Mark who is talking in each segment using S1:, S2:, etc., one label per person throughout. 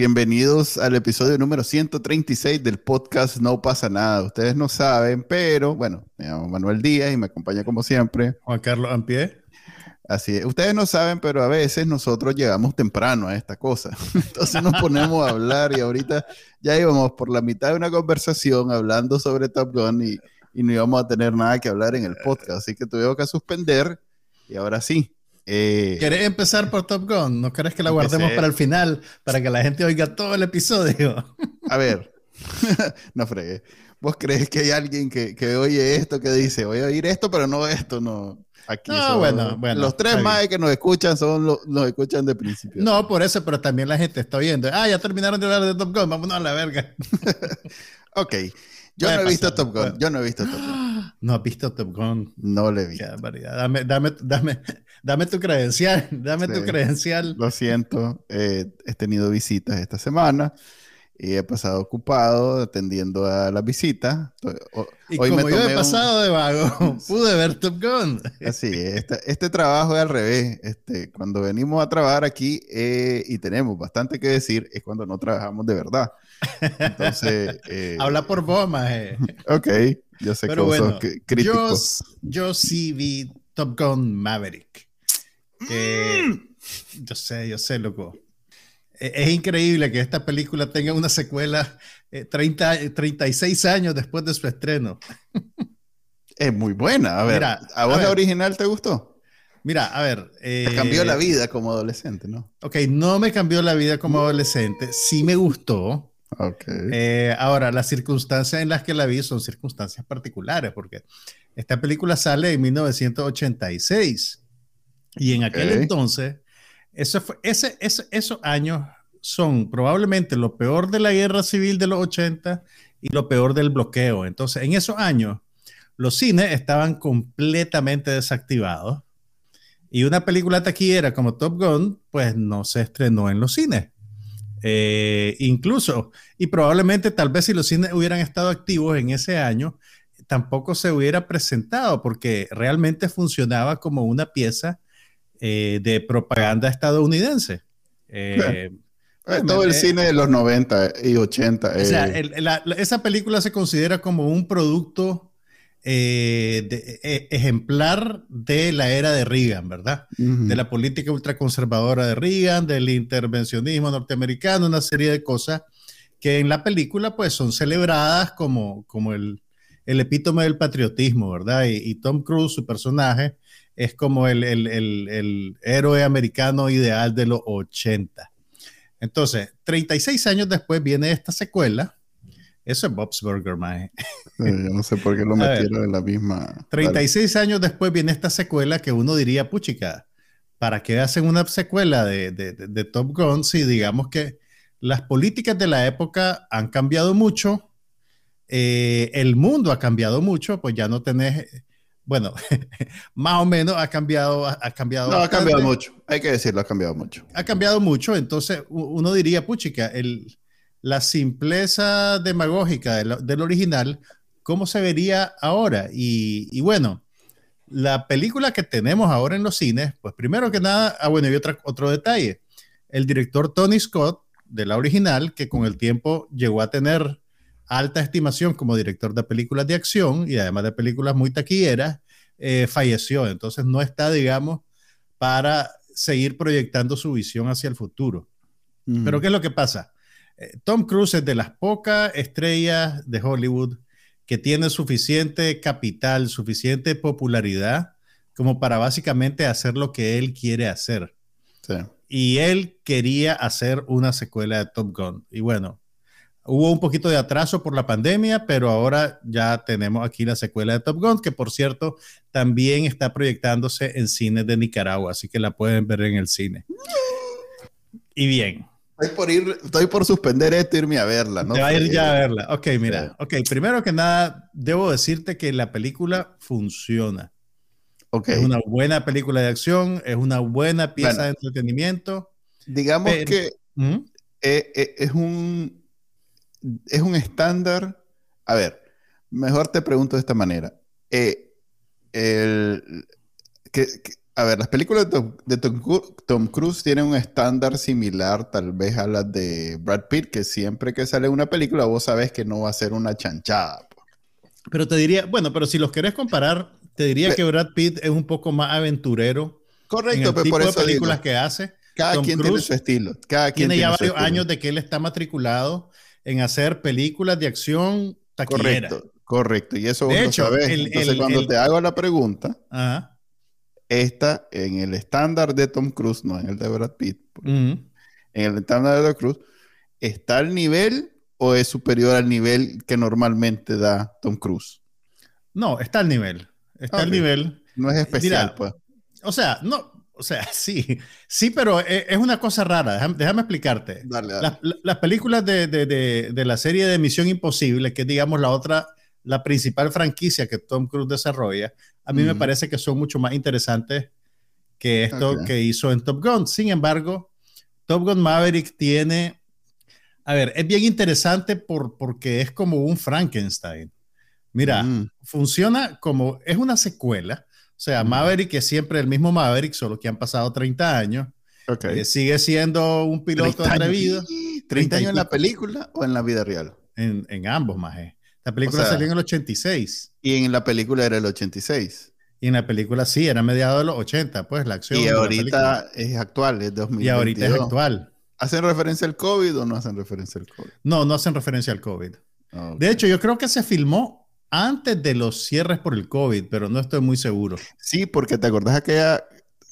S1: Bienvenidos al episodio número 136 del podcast No pasa nada. Ustedes no saben, pero bueno, me llamo Manuel Díaz y me acompaña como siempre.
S2: Juan Carlos Ampie.
S1: Así es. Ustedes no saben, pero a veces nosotros llegamos temprano a esta cosa. Entonces nos ponemos a hablar y ahorita ya íbamos por la mitad de una conversación hablando sobre Top Gun y, y no íbamos a tener nada que hablar en el podcast. Así que tuvimos que suspender y ahora sí,
S2: eh, ¿Querés empezar por Top Gun? ¿No querés que la guardemos para el final, para que la gente oiga todo el episodio?
S1: A ver, no fregué. ¿Vos crees que hay alguien que, que, oye esto, que dice, voy a oír esto, pero no esto? No. Aquí
S2: no, bueno, bueno,
S1: los tres más que nos escuchan son los, nos escuchan de principio.
S2: No, por eso, pero también la gente está oyendo. Ah, ya terminaron de hablar de Top Gun, vámonos a la verga.
S1: ok. Yo no he visto Top Gun. Yo no he visto Top Gun.
S2: ¿No has visto Top Gun?
S1: No le he visto.
S2: Dame, dame, dame, dame tu credencial. Dame tu credencial.
S1: Lo siento. he tenido visitas esta semana y he pasado ocupado atendiendo a las visitas.
S2: Y Hoy como yo he pasado de vago, pude ver Top Gun.
S1: Así, este, este, trabajo es al revés. Este, cuando venimos a trabajar aquí eh, y tenemos bastante que decir, es cuando no trabajamos de verdad. Entonces.
S2: Eh, Habla por vos, maje.
S1: Ok, yo sé que bueno,
S2: Yo, yo, sí vi Top Gun Maverick. Mm. Yo sé, yo sé, loco. E, es, increíble que esta película tenga una secuela 30, 36 años después de su estreno.
S1: Es muy buena. A ver, ¿a vos la original te gustó?
S2: Mira, a ver.
S1: te cambió la eh, vida como adolescente, ¿no?
S2: Ok, no me cambió la vida como adolescente. Sí me gustó.
S1: Okay.
S2: Eh, ahora, las circunstancias en las que la vi son circunstancias particulares, porque esta película sale en 1986 y en aquel entonces, eso fue, ese, esos años son probablemente lo peor de la guerra civil de los 80 y lo peor del bloqueo. Entonces, en esos años, los cines estaban completamente desactivados y una película taquillera como Top Gun, pues no se estrenó en los cines. Eh, incluso, y probablemente tal vez si los cines hubieran estado activos en ese año, tampoco se hubiera presentado porque realmente funcionaba como una pieza eh, de propaganda estadounidense.
S1: Eh, todo el cine de los 90 y 80.
S2: O sea, esa película se considera como un producto eh, de, eh, ejemplar de la era de Reagan, ¿verdad? De la política ultraconservadora de Reagan, del intervencionismo norteamericano, una serie de cosas que en la película pues son celebradas como, como el, el epítome del patriotismo, ¿verdad? Y, Tom Cruise, su personaje, es como el, el, el, héroe americano ideal de los 80. Entonces, 36 años después viene esta secuela, eso es Bob's Burger, mae.
S1: yo no sé por qué lo metieron en la misma.
S2: 36 años después viene esta secuela que uno diría, puchica, ¿para qué hacen una secuela de, de, Top Gun si digamos que las políticas de la época han cambiado mucho? Eh, el mundo ha cambiado mucho, pues ya no tenés. Bueno, más o menos ha cambiado. Ha cambiado
S1: no, ha cambiado mucho. Hay que decirlo, ha cambiado mucho.
S2: Ha cambiado mucho. Entonces, uno diría, puchica, el la simpleza demagógica del, original, ¿cómo se vería ahora? Y, bueno, la película que tenemos ahora en los cines, pues primero que nada, ah, bueno, y otro detalle, el director Tony Scott de la original, que con el tiempo llegó a tener alta estimación como director de películas de acción y además de películas muy taquilleras, eh, falleció. Entonces no está, digamos, para seguir proyectando su visión hacia el futuro. Pero ¿qué es lo que pasa? Eh, Tom Cruise es de las pocas estrellas de Hollywood que tiene suficiente capital, suficiente popularidad como para básicamente hacer lo que él quiere hacer. Y él quería hacer una secuela de Top Gun. Y bueno, hubo un poquito de atraso por la pandemia, pero ahora ya tenemos aquí la secuela de Top Gun, que por cierto también está proyectándose en cines de Nicaragua, así que la pueden ver en el cine. Y bien,
S1: Estoy por ir, estoy por suspender esto e irme a verla, ¿no?
S2: Te va a ir ya a verla. Ok, mira. Ok, primero que nada, debo decirte que la película funciona.
S1: Okay.
S2: Es una buena película de acción, es una buena pieza bueno, de entretenimiento.
S1: Digamos pero, que ¿Mm? eh, eh, es un es un estándar. A ver, mejor te pregunto de esta manera. Eh, el, que, que, a ver, las películas de, Tom, de Tom, Tom, Cruise tienen un estándar similar tal vez a las de Brad Pitt, que siempre que sale una película vos sabes que no va a ser una chanchada.
S2: Pero te diría, bueno, pero si los querés comparar, te diría pero, que Brad Pitt es un poco más aventurero.
S1: Correcto,
S2: en el
S1: pero
S2: tipo
S1: por eso
S2: de películas
S1: digo,
S2: que hace.
S1: Cada
S2: Tom
S1: quien
S2: Cruise
S1: tiene su estilo. Cada quien
S2: tiene ya varios años de que él está matriculado en hacer películas de acción taquillera.
S1: Correcto, correcto. Y eso
S2: De
S1: vos
S2: hecho,
S1: lo sabés.
S2: el-
S1: Entonces,
S2: el-
S1: cuando
S2: el-
S1: te hago la pregunta,
S2: Ajá.
S1: esta en el estándar de Tom Cruise, no en el de Brad Pitt, en el estándar de Tom Cruise, ¿está al nivel o es superior al nivel que normalmente da Tom Cruise?
S2: No, está al nivel. Está al nivel.
S1: No es especial,
S2: Mira,
S1: pues.
S2: O sea, no, o sea, sí, sí, pero es, es una cosa rara. Déjame, déjame explicarte.
S1: Dale, dale.
S2: Las, la- las películas de, de- de- de la serie de Misión Imposible, que es, digamos, la otra, la principal franquicia que Tom Cruise desarrolla, a mí me parece que son mucho más interesantes que esto que hizo en Top Gun. Sin embargo, Top Gun Maverick tiene, a ver, es bien interesante por, porque es como un Frankenstein. Mira,
S1: Mm.
S2: funciona como, es una secuela. O sea. Maverick es siempre el mismo Maverick, solo que han pasado 30 años. Eh, sigue siendo un piloto
S1: 30 años.
S2: atrevido.
S1: 30 años en la película o en la vida real?
S2: En, en ambos, maje. La película
S1: O sea-
S2: salió en el 86.
S1: Y en la película era el 86.
S2: Y en la película sí, era mediados de los 80, pues la acción.
S1: Y ahorita es actual, es
S2: película.
S1: 2022.
S2: Y ahorita es actual.
S1: ¿Hacen referencia al COVID o no hacen referencia al COVID?
S2: No, no hacen referencia al COVID.
S1: Ah.
S2: De hecho, yo creo que se filmó antes de los cierres por el COVID, pero no estoy muy seguro.
S1: Sí, porque te acordás aquella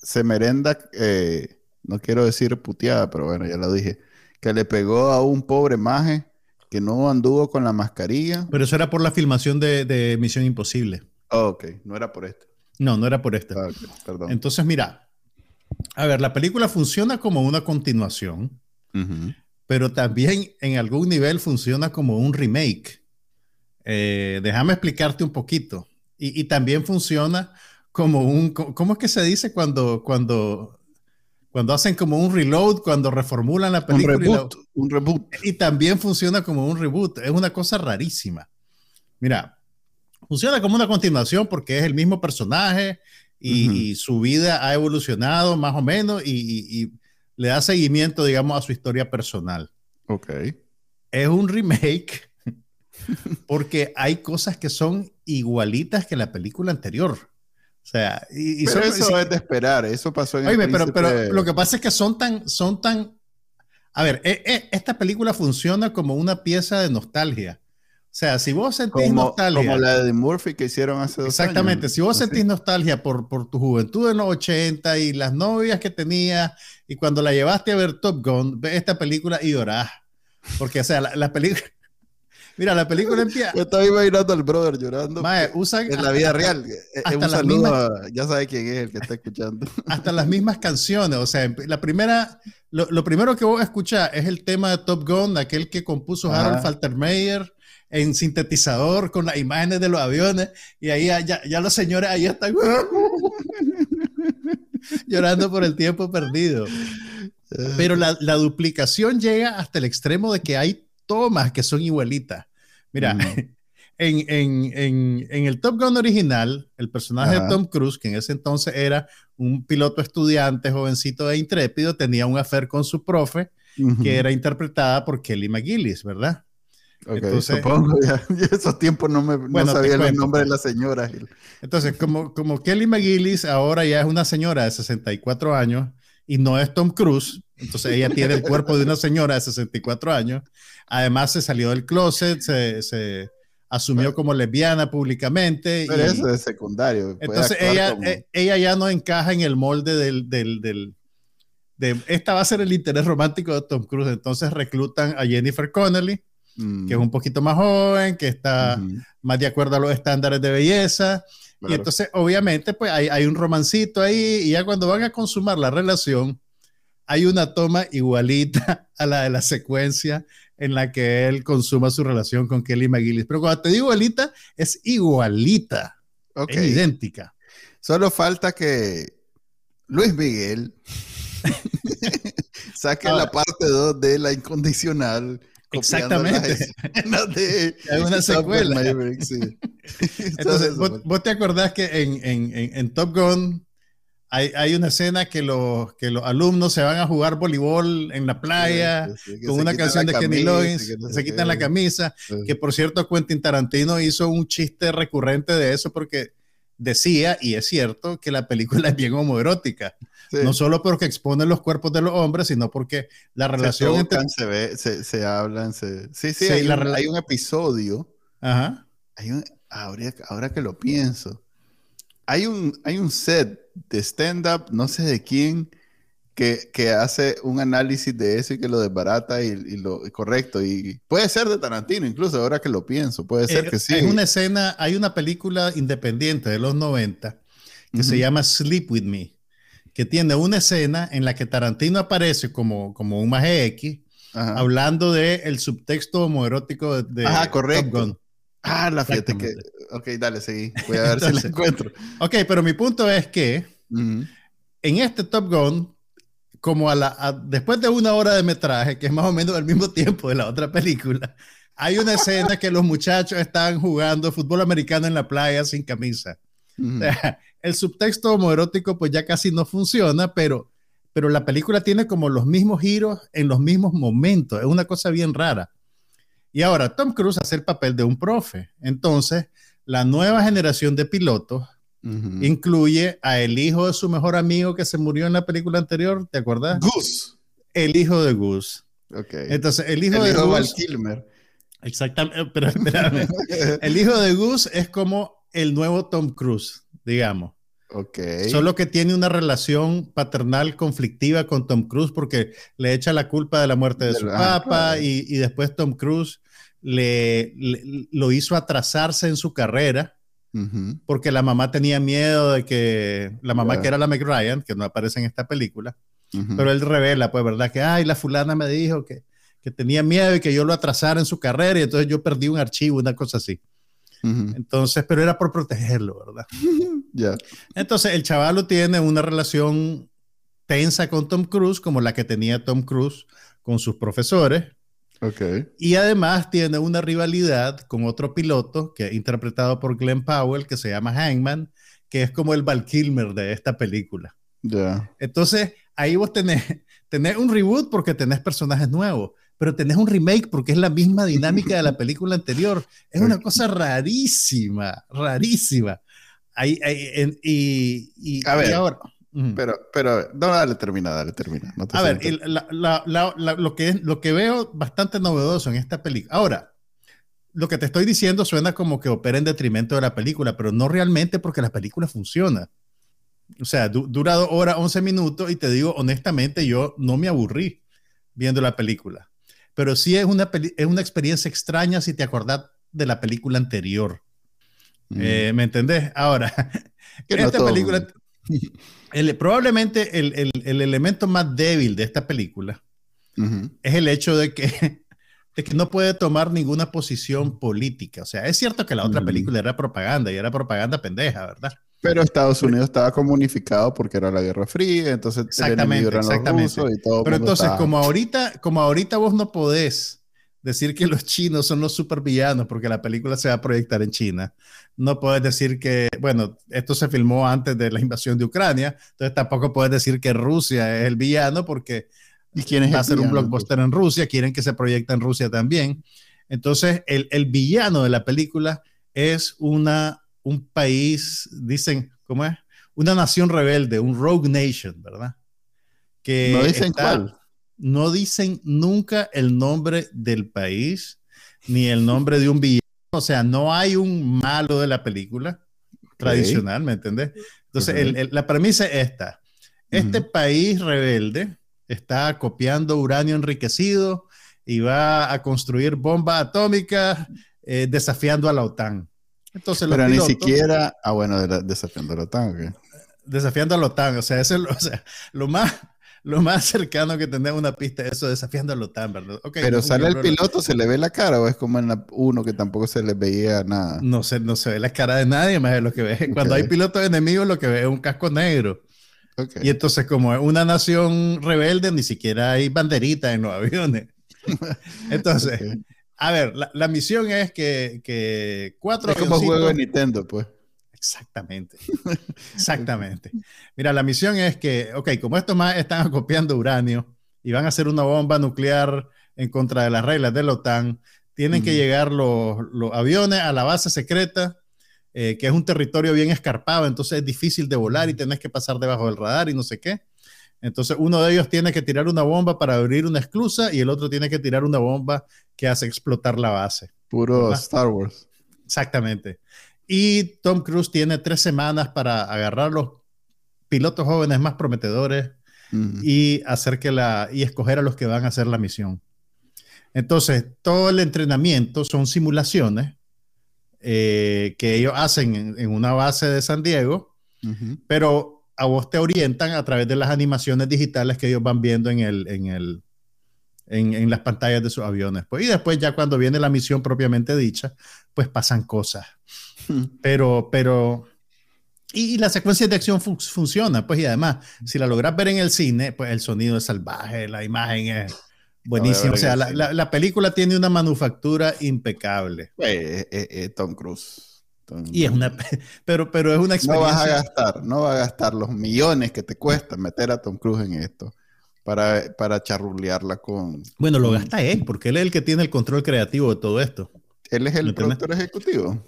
S1: semerenda, eh, no quiero decir puteada, pero bueno, ya lo dije, que le pegó a un pobre maje que no anduvo con la mascarilla.
S2: Pero eso era por la filmación de, de Misión Imposible.
S1: Oh, ok, no era por esto.
S2: No, no era por este.
S1: Ah, perdón.
S2: Entonces, mira, a ver, la película funciona como una continuación,
S1: Ujú.
S2: pero también en algún nivel funciona como un remake. Eh, déjame explicarte un poquito. Y, y también funciona como un, ¿cómo es que se dice cuando, cuando, cuando hacen como un reload, cuando reformulan la
S1: Un
S2: película? y la-
S1: reboot, un reboot.
S2: y también funciona como un reboot. Es una cosa rarísima. Mira, funciona como una continuación porque es el mismo personaje y, y su vida ha evolucionado más o menos y, y- y le da seguimiento, digamos, a su historia personal.
S1: Ok.
S2: Es un remake porque hay cosas que son igualitas que la película anterior. O sea, y, y
S1: Pero
S2: son-
S1: eso
S2: sí,
S1: es de esperar, eso pasó en el
S2: Oye, pero, pero
S1: Príncipe-
S2: lo que pasa es que son tan, son tan. A ver, e- e- esta película funciona como una pieza de nostalgia. O sea, si vos sentís
S1: como,
S2: nostalgia.
S1: como la de Murphy que hicieron hace dos
S2: Exactamente,
S1: años.
S2: si vos sentís nostalgia por, por tu juventud en los 80 y las novias que tenías y cuando la llevaste a ver Top Gun, ves esta película y llorás. Porque, o sea, la, la película. Mira, la película empieza.
S1: Yo estaba imaginando al brother llorando
S2: Mae, usan
S1: en la vida real. Eh, un saludo
S2: mismas-
S1: a- ya sabe quién es el que está escuchando.
S2: hasta las mismas canciones. O sea, emp- la primera, lo, lo primero que vos escuchás es el tema de Top Gun, aquel que compuso
S1: Ajá.
S2: Harold Faltermeyer en sintetizador con las imágenes de los aviones. Y ahí ya, ya, ya los señores ahí están llorando por el tiempo perdido. Pero la, la duplicación llega hasta el extremo de que hay tomas que son igualitas. Mira, en, en, en, en el Top Gun original, el personaje
S1: Ajá.
S2: de Tom Cruise, que en ese entonces era un piloto estudiante, jovencito e intrépido, tenía un affair con su profe, que era interpretada por Kelly McGillis, ¿verdad?
S1: Ok,
S2: entonces-
S1: supongo, ya, ya esos tiempos no, me, no
S2: Bueno, te
S1: sabía el nombre de la señora.
S2: Entonces, como, como Kelly McGillis ahora ya es una señora de 64 años y no es Tom Cruise, entonces ella tiene el cuerpo de una señora de 64 años. Además, se salió del closet, se, se asumió como lesbiana públicamente.
S1: Pero
S2: y-
S1: eso es secundario.
S2: entonces, ella,
S1: como-
S2: eh, ella ya no encaja en el molde del, del, del- de esta va a ser el interés romántico de Tom Cruise. Entonces reclutan a Jennifer Connelly,
S1: Mm,
S2: que es un poquito más joven, que está más de acuerdo a los estándares de belleza. Y entonces, obviamente, pues hay, hay un romancito ahí y ya cuando van a consumar la relación, hay una toma igualita a la de la secuencia en la que él consuma su relación con Kelly McGillis. Pero cuando te digo igualita, es igualita,
S1: Ok.
S2: es idéntica.
S1: Solo falta que Luis Miguel saque la parte 2 de la incondicional.
S2: Exactamente.
S1: De
S2: Hay una secuela. Entonces, ¿vos, te acordás que en, en, en Top Gun hay, hay, una escena que los, que los alumnos se van a jugar voleibol en la playa con una canción de Kenny Loggins, se quitan la camisa, que por cierto Quentin Tarantino hizo un chiste recurrente de eso porque decía, y es cierto, que la película es bien homoerótica. No solo porque expone los cuerpos de los hombres, sino porque la relación
S1: se entre... Se, ve, se, se hablan, se... Sí, sí, hay, un, hay, un, episodio.
S2: Ajá.
S1: Hay un, ahora, ahora que lo pienso, hay un, hay un set de stand-up, no sé de quién, que, que, hace un análisis de eso y que lo desbarata y, y lo correcto. Y puede ser de Tarantino, incluso ahora que lo pienso, puede ser
S2: eh,
S1: que sí.
S2: Hay una escena, hay una película independiente de los 90 que se llama Sleep With Me, que tiene una escena en la que Tarantino aparece como, como un maje X, hablando del el subtexto homoerótico de,
S1: Ajá, correcto. Top Gun. Ah, la fíjate que. Ok, dale, seguí. Voy a ver si la encuentro.
S2: Ok, pero mi punto es que en este Top Gun, como a la, después de una hora de metraje, que es más o menos el mismo tiempo de la otra película, hay una escena que los muchachos están jugando fútbol americano en la playa sin camisa. el subtexto homoerótico pues ya casi no funciona, pero, pero la película tiene como los mismos giros en los mismos momentos. Es una cosa bien rara. Y ahora Tom Cruise hace el papel de un profe. Entonces, la nueva generación de pilotos incluye a el hijo de su mejor amigo que se murió en la película anterior, ¿te acuerdas?
S1: Goose.
S2: El hijo de Goose.
S1: Okay.
S2: Entonces, el hijo de
S1: Goose. Kilmer.
S2: Exactamente, pero espérame. el hijo de Goose es como el nuevo Tom Cruise, digamos.
S1: Ok.
S2: Solo que tiene una relación paternal conflictiva con Tom Cruise porque le echa la culpa de la muerte de, su papá y, y, después Tom Cruise le, le, lo hizo atrasarse en su carrera porque la mamá tenía miedo de que la mamá que era la McRyan, que no aparece en esta película, pero él revela, pues, ¿verdad? Que, ay, la fulana me dijo que, que tenía miedo y que yo lo atrasara en su carrera y entonces yo perdí un archivo, una cosa así. Entonces, pero era por protegerlo, ¿verdad?
S1: Ya.
S2: Entonces, el chavalo tiene una relación tensa con Tom Cruise, como la que tenía Tom Cruise con sus profesores.
S1: Okay.
S2: Y además tiene una rivalidad con otro piloto que es interpretado por Glenn Powell, que se llama Hangman, que es como el Val Kilmer de esta película.
S1: Ya.
S2: Entonces, ahí vos tenés, tenés un reboot porque tenés personajes nuevos, pero tenés un remake porque es la misma dinámica de la película anterior. Es una cosa rarísima, rarísima. Ahí, ahí en, y, y,
S1: A ver,
S2: y ahora.
S1: Pero, pero, no, dale, termina, dale, termina. No
S2: a ver, la, la, la, lo, que, lo que veo bastante novedoso en esta película. Ahora, lo que te estoy diciendo suena como que opera en detrimento de la película, pero no realmente porque la película funciona. O sea, du dura dos horas, 11 minutos y te digo, honestamente, yo no me aburrí viendo la película. Pero sí es una, es una experiencia extraña si te acordás de la película anterior. Mm. Eh, ¿Me entendés? Ahora, esta película, el, probablemente el, el, el, elemento más débil de esta película uh -huh. es el hecho de que, de que no puede tomar ninguna posición política. O sea, es cierto que la otra uh -huh. película era propaganda y era propaganda pendeja, ¿verdad?
S1: Pero Estados Unidos estaba como unificado porque era la Guerra Fría, entonces
S2: exactamente, exactamente.
S1: y todo
S2: Pero entonces, estaba... como ahorita, como ahorita vos no podés decir que los chinos son los supervillanos porque la película se va a proyectar en China. No puedes decir que, bueno, esto se filmó antes de la invasión de Ucrania, entonces tampoco puedes decir que Rusia es el villano porque
S1: ¿Y quién es
S2: va a ser un blockbuster en Rusia, quieren que se proyecte en Rusia también. Entonces, el, el villano de la película es una, un país, dicen, ¿cómo es? Una nación rebelde, un rogue nation, ¿verdad?
S1: Que no dicen está, cuál
S2: no dicen nunca el nombre del país ni el nombre de un villano. O sea, no hay un malo de la película okay. tradicional, ¿me entendés? Entonces, okay. el, el, la premisa es esta. Este uh -huh. país rebelde está copiando uranio enriquecido y va a construir bombas atómicas eh, desafiando a la OTAN.
S1: Entonces, Pero pilotos, ni siquiera, ah, bueno, de la, desafiando a la OTAN. Okay.
S2: Desafiando a la OTAN, o sea, eso es lo, o sea, lo más lo más cercano que tener una pista es eso, desafiando a Lotan, ¿verdad?
S1: Pero sale el piloto, ¿se le ve la cara o es como en la uno que tampoco se le veía nada?
S2: No se, no se ve la cara de nadie, más de lo que ve. Cuando hay pilotos enemigos, lo que ve es un casco negro. Y entonces, como es una nación rebelde, ni siquiera hay banderita en los aviones. Entonces, a ver, la, misión es que, que cuatro...
S1: Es como juego de Nintendo, pues.
S2: Exactamente. Exactamente. Mira, la misión es que, ok, como estos más están acopiando uranio y van a hacer una bomba nuclear en contra de las reglas de la OTAN, tienen que llegar los, aviones a la base secreta, eh, que es un territorio bien escarpado, entonces es difícil de volar y tenés que pasar debajo del radar y no sé qué. Entonces uno de ellos tiene que tirar una bomba para abrir una esclusa y el otro tiene que tirar una bomba que hace explotar la base.
S1: Puro Star Wars.
S2: Exactamente. Y Tom Cruise tiene tres semanas para agarrar los pilotos jóvenes más prometedores y hacer que la y escoger a los que van a hacer la misión. Entonces, todo el entrenamiento son simulaciones eh, que ellos hacen en, una base de San Diego, pero a vos te orientan a través de las animaciones digitales que ellos van viendo en, el, en, el, en, en las pantallas de sus aviones. Pues, y después ya cuando viene la misión propiamente dicha, pues pasan cosas. Pero, pero, y, la secuencia de acción funciona, pues, y además, si la logras ver en el cine, pues el sonido es salvaje, la imagen es buenísima. O sea, la, la, película tiene una manufactura impecable.
S1: Pues, Tom Cruise.
S2: y es una, pero, pero es una experiencia.
S1: No vas a gastar, no vas a gastar los millones que te cuesta meter a Tom Cruise en esto para, para charrulearla con.
S2: Bueno, lo gasta él, porque él es el que tiene el control creativo de todo esto.
S1: Él es el productor ejecutivo.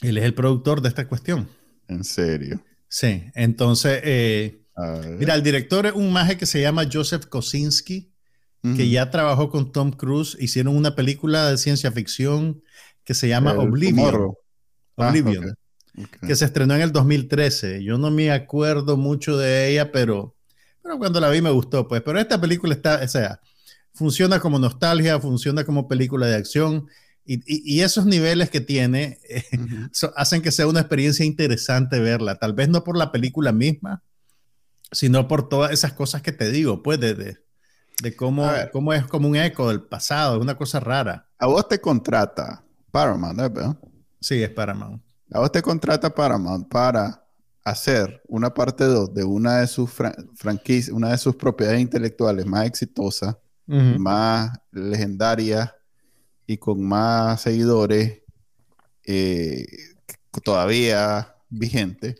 S2: Él es el productor de esta cuestión.
S1: ¿En serio?
S2: Sí, entonces, eh, mira, el director es un maje que se llama Joseph Kosinski, que ya trabajó con Tom Cruise, hicieron una película de ciencia ficción que se llama Oblivion. Ah, Oblivion. Que se estrenó en el 2013. Yo no me acuerdo mucho de ella, pero, pero cuando la vi me gustó, pues. Pero esta película está, o sea, funciona como nostalgia, funciona como película de acción y, esos niveles que tiene eh, hacen que sea una experiencia interesante verla. Tal vez no por la película misma, sino por todas esas cosas que te digo, pues de, de, cómo, cómo es como un eco del pasado, es una cosa rara.
S1: A vos te contrata Paramount, ¿verdad?
S2: Sí, es Paramount.
S1: A vos te contrata Paramount para hacer una parte 2 de una de sus franquicias, una de sus propiedades intelectuales más exitosas, más legendarias y con más seguidores eh, todavía vigente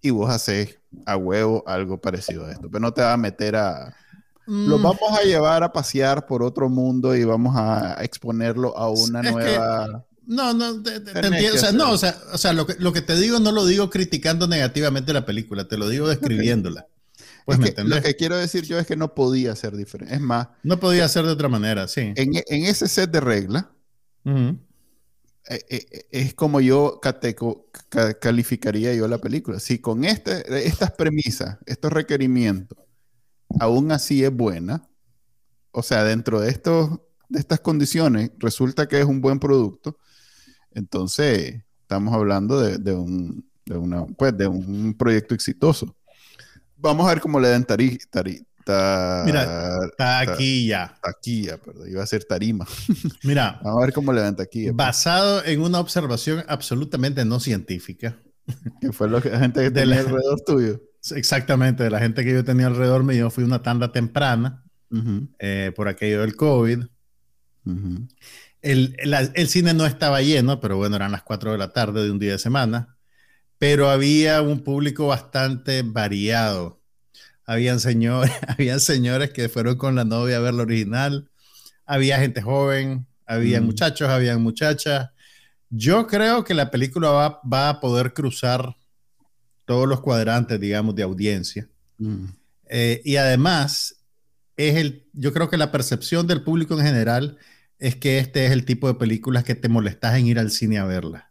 S1: y vos haces a huevo algo parecido a esto, pero no te vas a meter a... Lo mm. vamos a llevar a pasear por otro mundo y vamos a exponerlo a una nueva...
S2: no, no, te, entiendo. O sea, no, o sea, o sea lo, que, lo, que, te digo no lo digo criticando negativamente la película, te lo digo describiéndola.
S1: Pues lo que quiero decir yo es que no podía ser diferente. Es más.
S2: No podía ser de otra manera, sí.
S1: En, ese set de reglas, eh, eh, es como yo calificaría yo la película. Si con este, estas premisas, estos requerimientos, aún así es buena, o sea, dentro de, estos, de estas condiciones, resulta que es un buen producto, entonces estamos hablando de, un, de una, pues, de un proyecto exitoso. Vamos a ver cómo le dan tari, tari,
S2: Mira, taquilla.
S1: taquilla, perdón. Iba a ser tarima.
S2: Mira.
S1: Vamos a ver cómo le dan taquilla.
S2: Pues. Basado en una observación absolutamente no científica.
S1: Que fue lo que la gente que tenía alrededor tuyo.
S2: Exactamente, de la gente que yo tenía alrededor mío. Fui una tanda temprana eh, por aquello del COVID. El, el, cine no estaba lleno, pero bueno, eran las 4 de la tarde de un día de semana pero había un público bastante variado. Habían señores, habían señores que fueron con la novia a ver la original, había gente joven, había mm. muchachos, había muchachas. Yo creo que la película va, va, a poder cruzar todos los cuadrantes, digamos, de audiencia. Mm. Eh, y además, es el, yo creo que la percepción del público en general es que este es el tipo de películas que te molestas en ir al cine a verla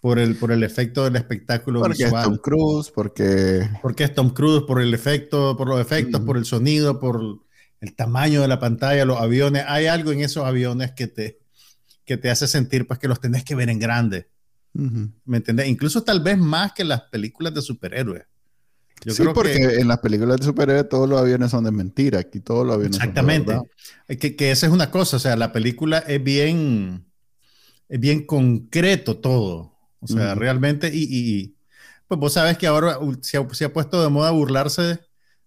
S2: por el, por el efecto del espectáculo
S1: porque visual. es Tom Cruise, porque...
S2: Porque es Tom Cruise, por el efecto, por los efectos, por el sonido, por el tamaño de la pantalla, los aviones. Hay algo en esos aviones que te, que te hace sentir pues que los tenés que ver en grande. ¿Me entiendes? Incluso tal vez más que las películas de superhéroes.
S1: Sí, porque en las películas de superhéroes todos los aviones son de mentira. Aquí todos los aviones
S2: Exactamente.
S1: son de
S2: verdad. Que, que esa es una cosa. O sea, la película es bien, es bien concreto todo. O sea, realmente. Y, y, pues vos sabes que ahora se ha, se ha puesto de moda burlarse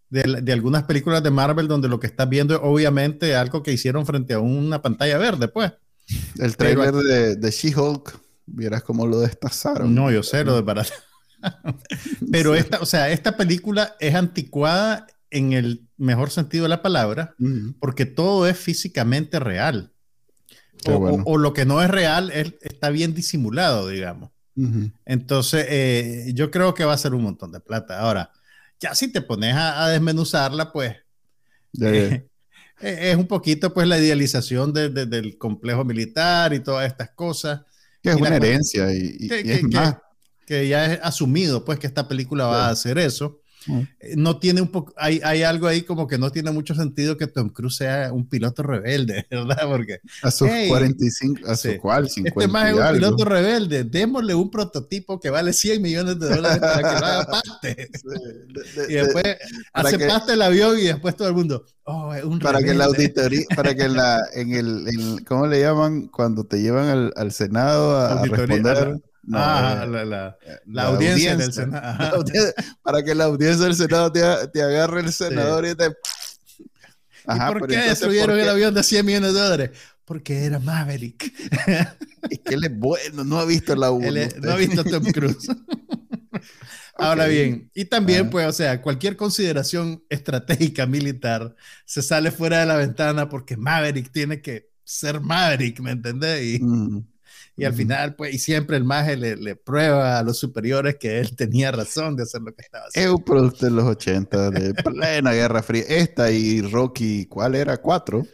S2: de, de algunas películas de Marvel donde lo que estás viendo es obviamente algo que hicieron frente a una pantalla verde, pues.
S1: El
S2: Pero
S1: trailer de, de She-Hulk, vieras cómo lo destazaron.
S2: No, yo sé lo de barato. Pero esta, o sea, esta película es anticuada en el mejor sentido de la palabra, porque todo es físicamente real. O,
S1: bueno.
S2: o- o lo que no es real es- está bien disimulado, digamos. Entonces, eh, yo creo que va a ser un montón de plata. Ahora, ya si te pones a, a desmenuzarla, pues eh, es un poquito pues la idealización de- de- del complejo militar y todas estas cosas.
S1: Que es
S2: y
S1: una herencia y, y-
S2: que,
S1: y es
S2: que-
S1: más.
S2: que ya es asumido pues que esta película va a
S1: Claro.
S2: hacer eso.
S1: Mm.
S2: Eh, No tiene un poco, hay, hay algo ahí como que no tiene mucho sentido que Tom Cruise sea un piloto rebelde, ¿verdad? Porque
S1: A sus
S2: Hey.
S1: 45, a su
S2: Sí.
S1: cual, 50
S2: este más es un piloto rebelde, démosle un prototipo que vale 100 millones de dólares para que lo haga parte.
S1: Sí, de- de-
S2: Y después
S1: para
S2: hace
S1: que-
S2: parte el avión y después todo el mundo, oh, es un
S1: para que la
S2: rebelde".
S1: auditoría, para que la, en el, en- ¿cómo le llaman? Cuando te llevan al, al Senado a, a responder. No,
S2: Ah,
S1: eh,
S2: la, la-
S1: la
S2: la audiencia, del. Senado. Ajá.
S1: audiencia- para que la audiencia del Senado te, te agarre el senador y te...
S2: ¿Y por qué
S1: entonces,
S2: destruyeron
S1: ¿por
S2: el avión de 100 millones de dólares? Porque era Maverick.
S1: Es que él es bueno, no ha visto la 1.
S2: Él es- no ha visto Tom Cruise. Ahora bien, y también,
S1: Ajá.
S2: pues, o sea, cualquier consideración estratégica militar se sale fuera de la ventana porque Maverick tiene que ser Maverick, ¿me entendés? Y,
S1: Mm.
S2: Y al final, pues, y siempre el maje le, le prueba a los superiores que él tenía razón de hacer lo que estaba
S1: Es
S2: haciendo.
S1: un producto de los 80, de plena Guerra Fría. Esta y Rocky, ¿cuál era? ¿Cuatro?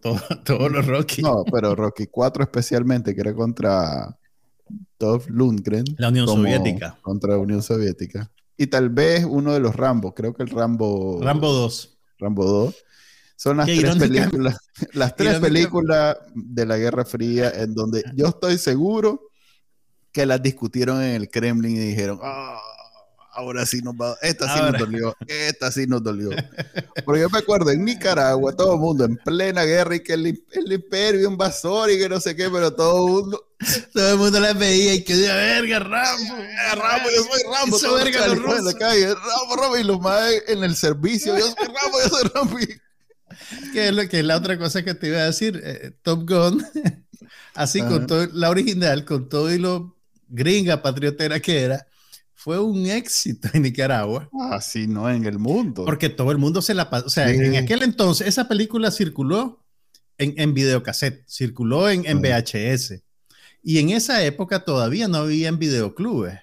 S2: Todo- todos los Rocky.
S1: No, pero Rocky 4 especialmente, que era contra Dolph Lundgren.
S2: La Unión Soviética.
S1: Contra la Unión Soviética. Y tal vez uno de los Rambo, creo que el Rambo,
S2: Rambo 2.
S1: Rambo 2. Son las tres películas, las tres películas de la Guerra Fría en donde yo estoy seguro que las discutieron en el Kremlin y dijeron, "Ah, ahora sí nos va, esta sí
S2: Ahora.
S1: nos dolió, esta sí nos dolió. Porque yo me acuerdo en Nicaragua, todo el mundo en plena guerra y que el, el imperio invasor y que no sé qué, pero todo el mundo,
S2: Todo el mundo la veía y que de verga, Rambo.
S1: "Eh, Rambo, yo soy Rambo, todos
S2: verga
S1: los chalitos en la
S2: rusos.
S1: calle, Rambo, Rambo, y los más en el servicio, yo soy Rambo, yo soy Rambo. y-
S2: Que es lo que es la otra cosa que te iba a decir, eh, Top Gun, así
S1: Ajá.
S2: con todo, la original, con todo y lo gringa patriotera que era, fue un éxito en Nicaragua,
S1: Así no en el mundo.
S2: porque todo el mundo se la pasó, o sea,
S1: Sí.
S2: en aquel entonces esa película circuló en, en videocassette, circuló en, en
S1: Ah.
S2: VHS, y en esa época todavía no había en videoclubes,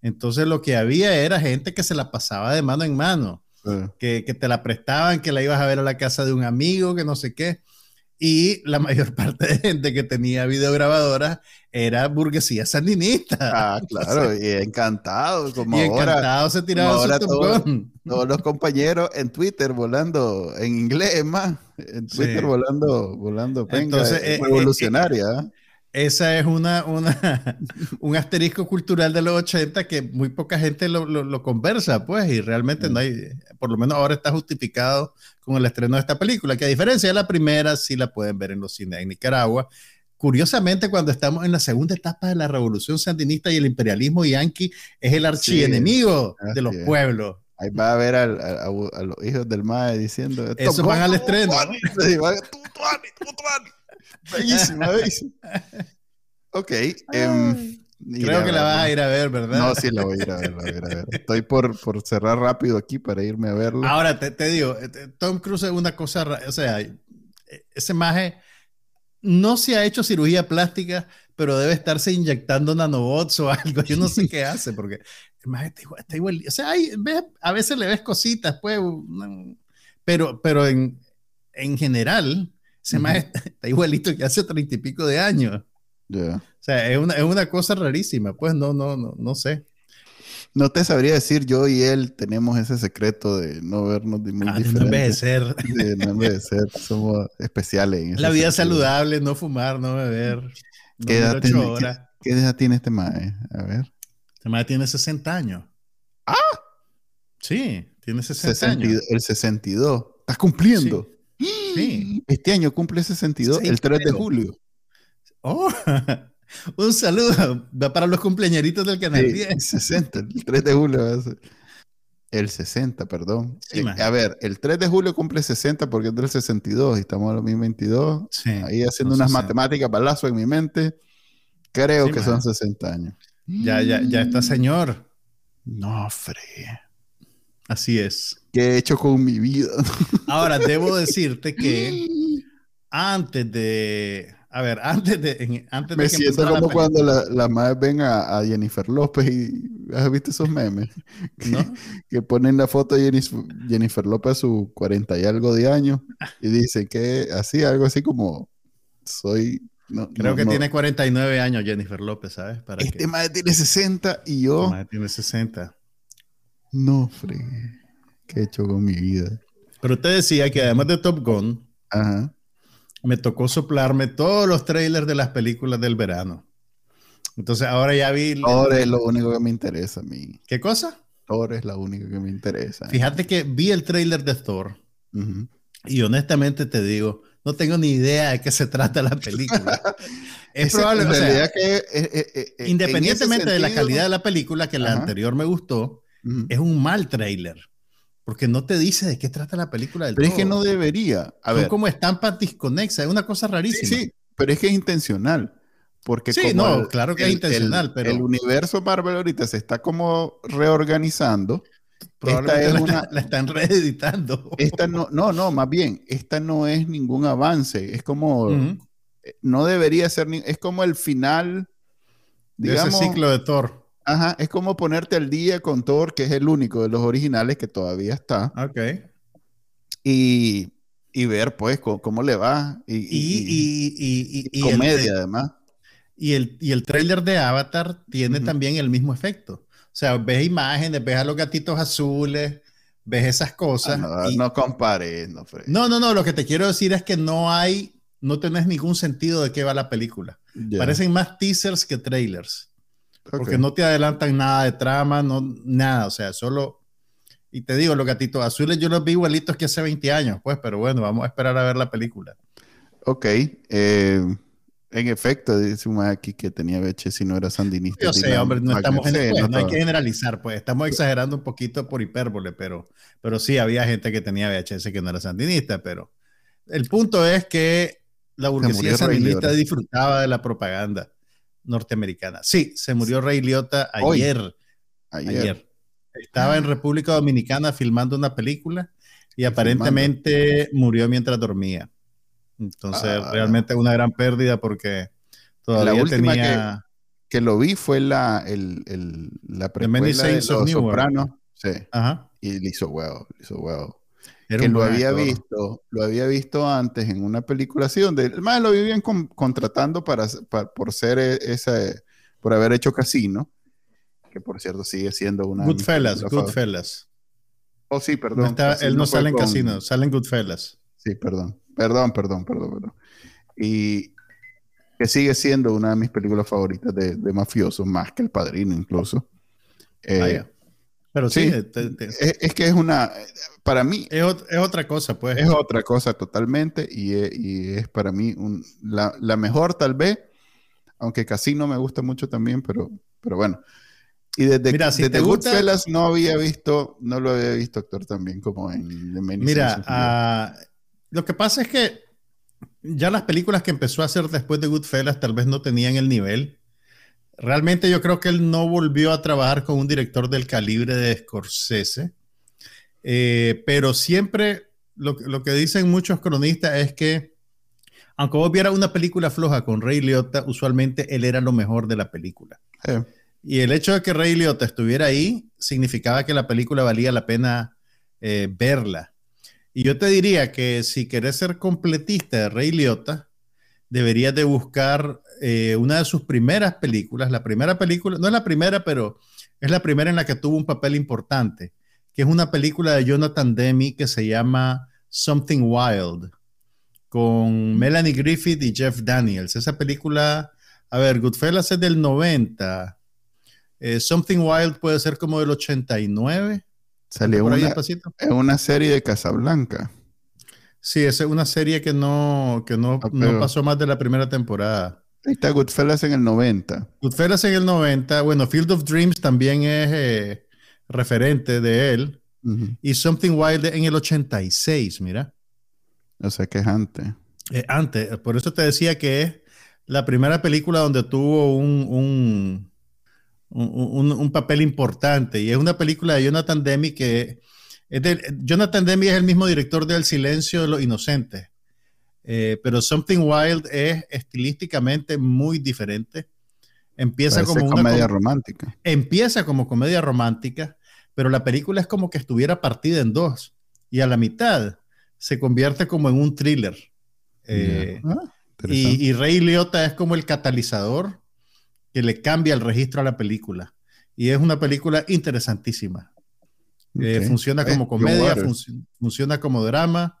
S2: entonces lo que había era gente que se la pasaba de mano en mano
S1: Eh,
S2: que, que te la prestaban, que la ibas a ver a la casa de un amigo, que no sé qué. Y la mayor parte de gente que tenía videograbadoras era burguesía sandinista.
S1: Ah, claro, y encantado, como
S2: y
S1: ahora
S2: encantado se tiraba
S1: como
S2: su
S1: ahora todo- todos los compañeros en Twitter volando en inglés más, en Twitter
S2: Sí.
S1: volando, volando, venga,
S2: Entonces, eh, eh,
S1: revolucionaria. ¿eh?
S2: Esa es una, una, un asterisco cultural de los 80 que muy poca gente lo, lo- lo conversa, pues, y realmente no hay, por lo menos ahora está justificado con el estreno de esta película, que a diferencia de la primera, sí la pueden ver en los cines en Nicaragua. Curiosamente, cuando estamos en la segunda etapa de la revolución sandinista y el imperialismo yanqui es el archienemigo
S1: así
S2: de los
S1: es.
S2: pueblos.
S1: Ahí va a ver al- a, los hijos del MAE diciendo
S2: Esos
S1: "Top
S2: van al estreno,
S1: Tuani". Bellísima, bellísima. Ok. iré
S2: Creo que la vas a ir a ver, ¿verdad?
S1: No, sí, la voy a ir a ver, a ir a ver. Estoy por, por cerrar rápido aquí para irme a verla.
S2: Ahora te, te digo, eh, eh, Tom Cruise es una cosa, o sea, eh, ese maje no se ha hecho cirugía plástica, pero debe estarse inyectando nanobots o algo. Yo no sé qué hace, porque el maje está igual, está igual- O sea, hay- ves- a veces le ves cositas, pues, pero, pero en, en general, ese maje está, igualito que hace treinta y pico de años.
S1: Ya.
S2: O sea, es una, es una cosa rarísima, pues no, no, no, no sé.
S1: No te sabría decir, yo y él tenemos ese secreto de no vernos de muy
S2: Ah, de no envejecer.
S1: De no envejecer. Somos especiales. en
S2: La vida
S1: sentido.
S2: saludable, no fumar, no beber.
S1: ¿Qué edad, tiene,
S2: horas.
S1: ¿qué, qué edad tiene este mae? A ver.
S2: Este mae tiene 60 años.
S1: ¡Ah!
S2: Sí, tiene 60 años.
S1: 62, el 62. ¿Estás cumpliendo?
S2: Sí.
S1: Este año cumple 62,
S2: Sí,
S1: el 3 de julio.
S2: Oh, un saludo para los cumpleañeritos del canal
S1: Sí,
S2: 10.
S1: 60, el 3 de julio va a ser. El 60, perdón.
S2: Sí,
S1: Eh, a ver, el 3 de julio cumple 60 porque es del 62 y estamos en 2022.
S2: Sí,
S1: Ahí haciendo unas
S2: 60.
S1: matemáticas balazo en mi mente. Creo
S2: Sí,
S1: que
S2: man.
S1: son 60 años.
S2: Ya, ya, ya está, señor.
S1: No, Fre.
S2: Así es.
S1: ¿Qué he hecho con mi vida?
S2: Ahora, debo decirte que antes de. A ver, antes de. antes
S1: Me
S2: de que
S1: siento
S2: la
S1: como cuando
S2: película,
S1: la- las madres ven a, a Jennifer López y ¿has visto esos memes? Que,
S2: ¿no?
S1: que ponen la foto de Jennifer López a sus 40 y algo de años y dice que así, algo así como soy... no-
S2: Creo
S1: no-
S2: que tiene 49 años Jennifer López, ¿sabes? Para
S1: Este
S2: que.
S1: madre tiene 60 y yo...
S2: Madre tiene 60.
S1: No, fregué. ¿Qué he hecho con mi vida?
S2: Pero usted decía que además de Top Gun,
S1: Ajá.
S2: me tocó soplarme todos los trailers de las películas del verano. Entonces ahora ya vi.
S1: Thor es lo único que me interesa a mí.
S2: ¿Qué cosa?
S1: Thor es la única que me interesa.
S2: Fíjate que vi el trailer de Thor y honestamente te digo, no tengo ni idea de qué se trata la película. es
S1: Ese-
S2: probable, o sea,
S1: que... eh, eh, eh, en
S2: independientemente de la calidad de la película, que la anterior me gustó, Es un mal trailer. Porque no te dice de qué trata la película del
S1: Pero es que
S2: todo.
S1: no debería. A
S2: Son
S1: ver,
S2: como estampas disconexas, es una cosa
S1: sí,
S2: rarísima.
S1: sí, pero es que es intencional. Porque
S2: Sí,
S1: como
S2: no, claro que es intencional, pero-
S1: El universo Marvel ahorita se está como reorganizando. Esta
S2: la,
S1: es una-
S2: están- la están reeditando.
S1: Esta no, no, no, más bien, esta no es ningún avance. Es como,
S2: Ujú.
S1: no debería ser, ni- es como el final,
S2: de
S1: digamos,
S2: ese ciclo de Thor.
S1: Ajá, es como ponerte al día con Thor, que es el único de los originales que todavía está,
S2: Ok.
S1: y, y ver pues cómo, cómo le va. Y,
S2: Y, y, y, y-
S1: y
S2: y el-
S1: comedia además.
S2: Y el, y el trailer de Avatar tiene también el mismo efecto. O sea, ves imágenes, ves a los gatitos azules, ves esas
S1: Ah,
S2: cosas.
S1: no, compares, no, Fred.
S2: no, no, no, lo que te quiero decir es que no hay, no tenés ningún sentido de qué va la película. Parecen más teasers que trailers,
S1: ok.
S2: porque no te adelantan nada de trama, no, nada, o sea, solo... Y te digo, los gatitos azules yo los vi igualitos que hace 20 años, pues, pero bueno, vamos a esperar a ver la película.
S1: Ok, eh, en efecto, dice un aquí que tenía VHS y no era sandinista.
S2: Yo sé, hombre, no estamos en, pues,
S1: no
S2: no hay que generalizar, pues estamos exagerando un poquito por hipérbole, pero, pero sí había gente que tenía VHS que no era sandinista, pero el punto es que la burguesía sandinista disfrutaba de la propaganda norteamericana. Sí, se murió Ray Liotta
S1: Hoy.
S2: ayer,
S1: Ayer.
S2: Estaba en República Dominicana filmando una película y aparentemente murió mientras dormía. Entonces,
S1: Ah.
S2: realmente una gran pérdida porque todavía
S1: última
S2: tenía...
S1: Que lo vi fue la, el, el, la precuela de Los. Sopranos. Sí,
S2: Ajá.
S1: y le hizo huevo, le hizo huevo.
S2: Era
S1: que lo había
S2: actor.
S1: visto, lo había visto antes en una película así, donde el más lo vivían con- contratando para, pa- por ser e- ese, por haber hecho casino, que por cierto sigue siendo una.
S2: Goodfellas. Goodfellas.
S1: Oh, sí, perdón.
S2: No está- él no sale en
S1: con-
S2: Casino, sale en Goodfellas.
S1: Sí, perdón. Perdón, perdón, perdón, perdón. Y que sigue siendo una de mis películas favoritas de, de mafiosos, más que El Padrino incluso. Eh,
S2: Vaya. Pero sí,
S1: sí.
S2: te- te-
S1: es, es que es una, para mí,
S2: es, es otra cosa, pues.
S1: es otra cosa totalmente y es, y es para mí un- la, la mejor tal vez, aunque Casino me gusta mucho también, pero, pero bueno. Y desde,
S2: Mira, si
S1: desde
S2: te gusta-
S1: Goodfellas no había visto, no lo había visto actuar también como en The Many
S2: Mira, ah, lo que pasa es que ya las películas que empezó a hacer después de Goodfellas tal vez no tenían el nivel. Realmente yo creo que él no volvió a trabajar con un director del calibre de Scorsese. Eh, pero siempre lo, lo que dicen muchos cronistas es que, aunque vos vieras una película floja con Ray Liotta, usualmente él era lo mejor de la película. Y el hecho de que Ray Liotta estuviera ahí significaba que la película valía la pena eh, verla. Y yo te diría que si querés ser completista de Ray Liotta, deberías de buscar eh, una de sus primeras películas. La primera película, no es la primera, pero es la primera en la que tuvo un papel importante, que es una película de Jonathan Demme que se llama Something Wild, con Melanie Griffith y Jeff Daniels. Esa película, a ver, Goodfellas es del 90. Eh, Something Wild puede ser como del 89.
S1: Salió una, en una serie de Casablanca.
S2: Sí, esa es una serie que no, que no,
S1: Ah,
S2: no pasó más de la primera temporada.
S1: Ahí está Goodfellas en el 90.
S2: Goodfellas en el 90, bueno, Field of Dreams también es eh, referente de él. Y Something Wild en el 86, mira.
S1: O sea que es antes.
S2: Eh, antes, por eso te decía que es la primera película donde tuvo un, un, un, papel importante. Y es una película de Jonathan Demme que es Jonathan Demme es el mismo director de El Silencio de los Inocentes. Eh, pero Something Wild es estilísticamente muy diferente. Empieza
S1: Parece
S2: como una
S1: comedia
S2: com-
S1: romántica.
S2: empieza como comedia romántica, pero la película es como que estuviera partida en dos. Y a la mitad se convierte como en un thriller. Eh,
S1: Ya. Ah,
S2: y, y Ray Liotta es como el catalizador que le cambia el registro a la película. Y es una película interesantísima. Eh,
S1: Ok.
S2: funciona
S1: Eh,
S2: como
S1: John
S2: comedia, func- funciona como drama.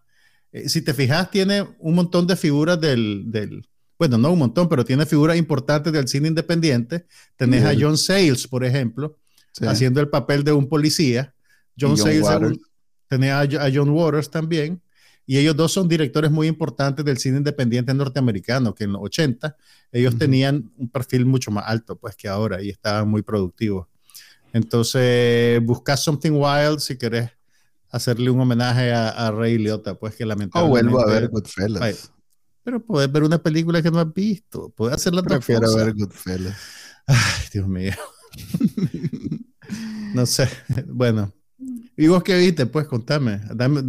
S2: Eh, si te fijas, tiene un montón de figuras del, del- bueno, no un montón, pero tiene figuras importantes del cine independiente. Tenés a John Sayles, por ejemplo,
S1: Sí.
S2: haciendo el papel de un policía. John,
S1: John
S2: Sayles,
S1: Waters.
S2: un- tenés a, a John Waters también. Y ellos dos son directores muy importantes del cine independiente norteamericano, que en los 80 ellos tenían un perfil mucho más alto pues que ahora y estaban muy productivos. Entonces, busca Something Wild si querés hacerle un homenaje a, a Ray Liotta, pues que
S1: O
S2: lamentablemente...
S1: vuelvo a ver Goodfellas.
S2: Ay, Pero puedes ver una película que no has visto, puedes hacer dos
S1: Prefiero
S2: cosas.
S1: ver Goodfellas.
S2: Ay, Dios mío. no sé, bueno. ¿Y vos qué viste? Pues contame, dame,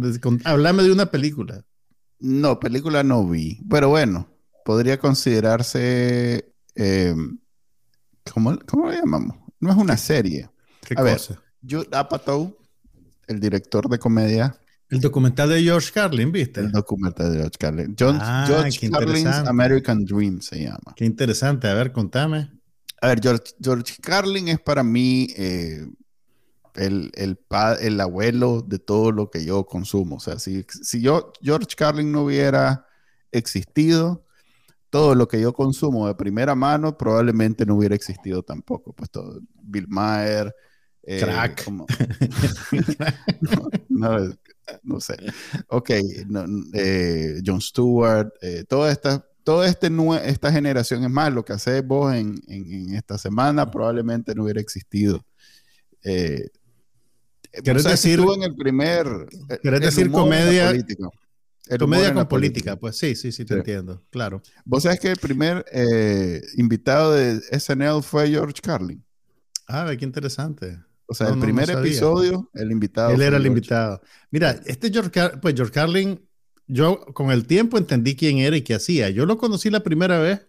S2: hablame de una película.
S1: No, película no vi. Pero bueno, podría considerarse. eh, ¿cómo, cómo llamamos? No es una serie.
S2: ¿Qué
S1: A ver.
S2: cosa?
S1: Jude Apatow, el director de comedia,
S2: El documental de George Carlin, ¿viste?
S1: el documental de George Carlin. John,
S2: Ah,
S1: George
S2: qué
S1: Carlin's. American Dream se llama.
S2: Qué interesante. A ver, contame.
S1: A ver, George, George Carlin es para mí eh, el, el, pa- el abuelo de todo lo que yo consumo. O sea, si, si yo, George Carlin no hubiera existido, todo lo que yo consumo de primera mano probablemente no hubiera existido tampoco. Pues todo, Bill Maher. Eh,
S2: Crack.
S1: como- no, no, no sé. Ok, no, eh, John Stewart, eh, toda esta, toda este esta generación, es más, lo que haces vos en, en- en esta semana probablemente no hubiera existido. Eh,
S2: ¿Querés
S1: o sea,
S2: decir-
S1: en el primer...
S2: ¿Querés decir comedia-
S1: política. El
S2: Comedia con política. pues sí, sí, sí, te
S1: Sí.
S2: entiendo. Claro.
S1: Vos sabés que el primer eh, invitado de SNL fue George Carlin.
S2: Ah, qué interesante.
S1: O sea,
S2: No,
S1: el
S2: no, no
S1: primer
S2: sabía.
S1: episodio, el invitado.
S2: Él era el invitado. Mira, este George, Car- pues George Carlin, yo con el tiempo entendí quién era y qué hacía. Yo lo conocí la primera vez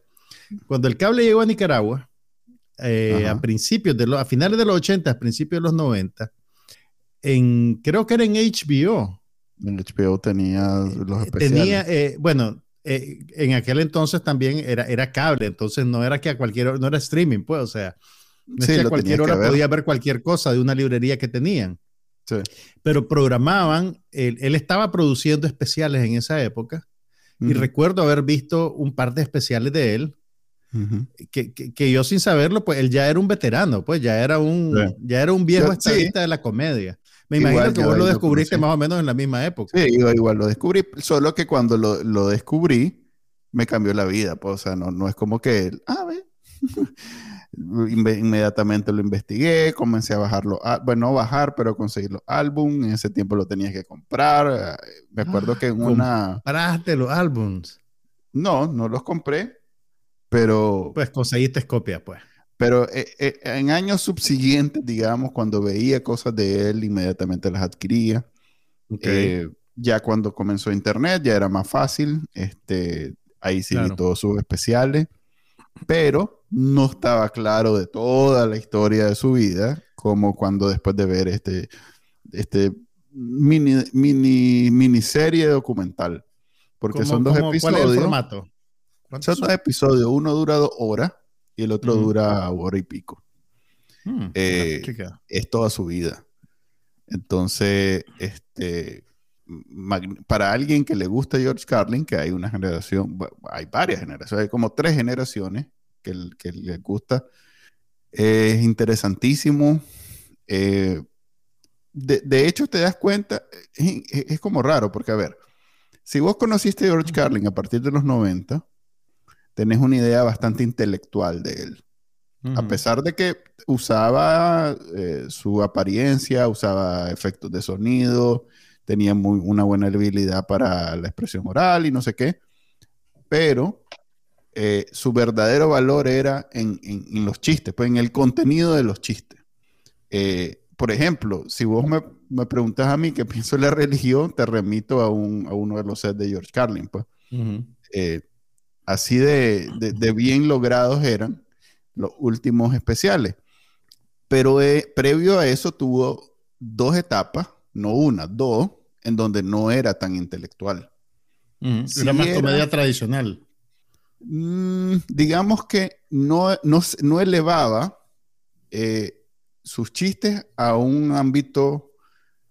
S2: cuando el cable llegó a Nicaragua, eh, a principios de los, a finales de los 80, a principios de los 90, en, creo que era en HBO.
S1: En HBO tenía los especiales.
S2: Tenía, eh, bueno, eh, en aquel entonces también era, era cable, entonces no era que a cualquier no era streaming, pues, o sea, no
S1: Sí,
S2: a
S1: lo
S2: cualquier hora
S1: ver.
S2: podía ver cualquier cosa de una librería que tenían.
S1: Sí.
S2: Pero programaban, él, él estaba produciendo especiales en esa época y
S1: Ujú,
S2: recuerdo haber visto un par de especiales de él
S1: ujú.
S2: que, que- que yo sin saberlo, pues él ya era un veterano, pues ya era un,
S1: Sí.
S2: ya era un viejo estadista de la comedia. Me
S1: Igual
S2: imagino que vos lo
S1: lo
S2: descubriste
S1: conocí.
S2: más o menos en la misma época.
S1: Sí, yo igual lo descubrí, solo que cuando lo, lo descubrí, me cambió la vida. Pues, o sea, no, no es como que, ah, ve. Inve- Inmediatamente lo investigué, comencé a bajarlo, bueno, no bajar, pero conseguir los álbumes. En ese tiempo lo tenías que comprar. eh, Me acuerdo que en
S2: ¿cómo?
S1: una.
S2: Paraste los álbums.
S1: No, no los compré, pero,
S2: Pues conseguiste copia, pues.
S1: pero eh, eh, en años subsiguientes, digamos, cuando veía cosas de él, inmediatamente las adquiría. Eh, ya cuando comenzó Internet ya era más fácil. Este, ahí sí vi
S2: Claro.
S1: todos sus especiales, pero no estaba claro de toda la historia de su vida, como cuando después de ver este, este mini, mini, miniserie documental. Porque
S2: ¿Cómo-
S1: son dos
S2: cómo- ¿Cuál es el
S1: episodios.
S2: formato? ¿Cuántos
S1: Son dos episodios. Uno dura dos horas y el otro dura hora y pico.
S2: Hmm,
S1: eh, es toda su vida. Entonces, este, para alguien que le gusta George Carlin, que hay una generación, hay varias generaciones, hay como tres generaciones que, que le gusta, es interesantísimo. Eh, de, de hecho te das cuenta, es, es como raro, porque a ver, si vos conociste a George Carlin a partir de los 90, tenés una idea bastante intelectual de él. A pesar de que usaba eh, su apariencia, usaba efectos de sonido, tenía muy, una buena habilidad para la expresión oral y no sé qué, pero eh, su verdadero valor era en, en, los chistes, pues en el contenido de los chistes. Eh, por ejemplo, si vos me, me, preguntas a mí qué pienso de la religión, te remito a, un, a uno de los sets de George Carlin, pues. así de, de, de bien logrados eran los últimos especiales. Pero eh, previo a eso tuvo dos etapas, no una, dos, en donde no era tan intelectual.
S2: era más comedia tradicional.
S1: Mm, digamos que no, no, elevaba eh, sus chistes a un ámbito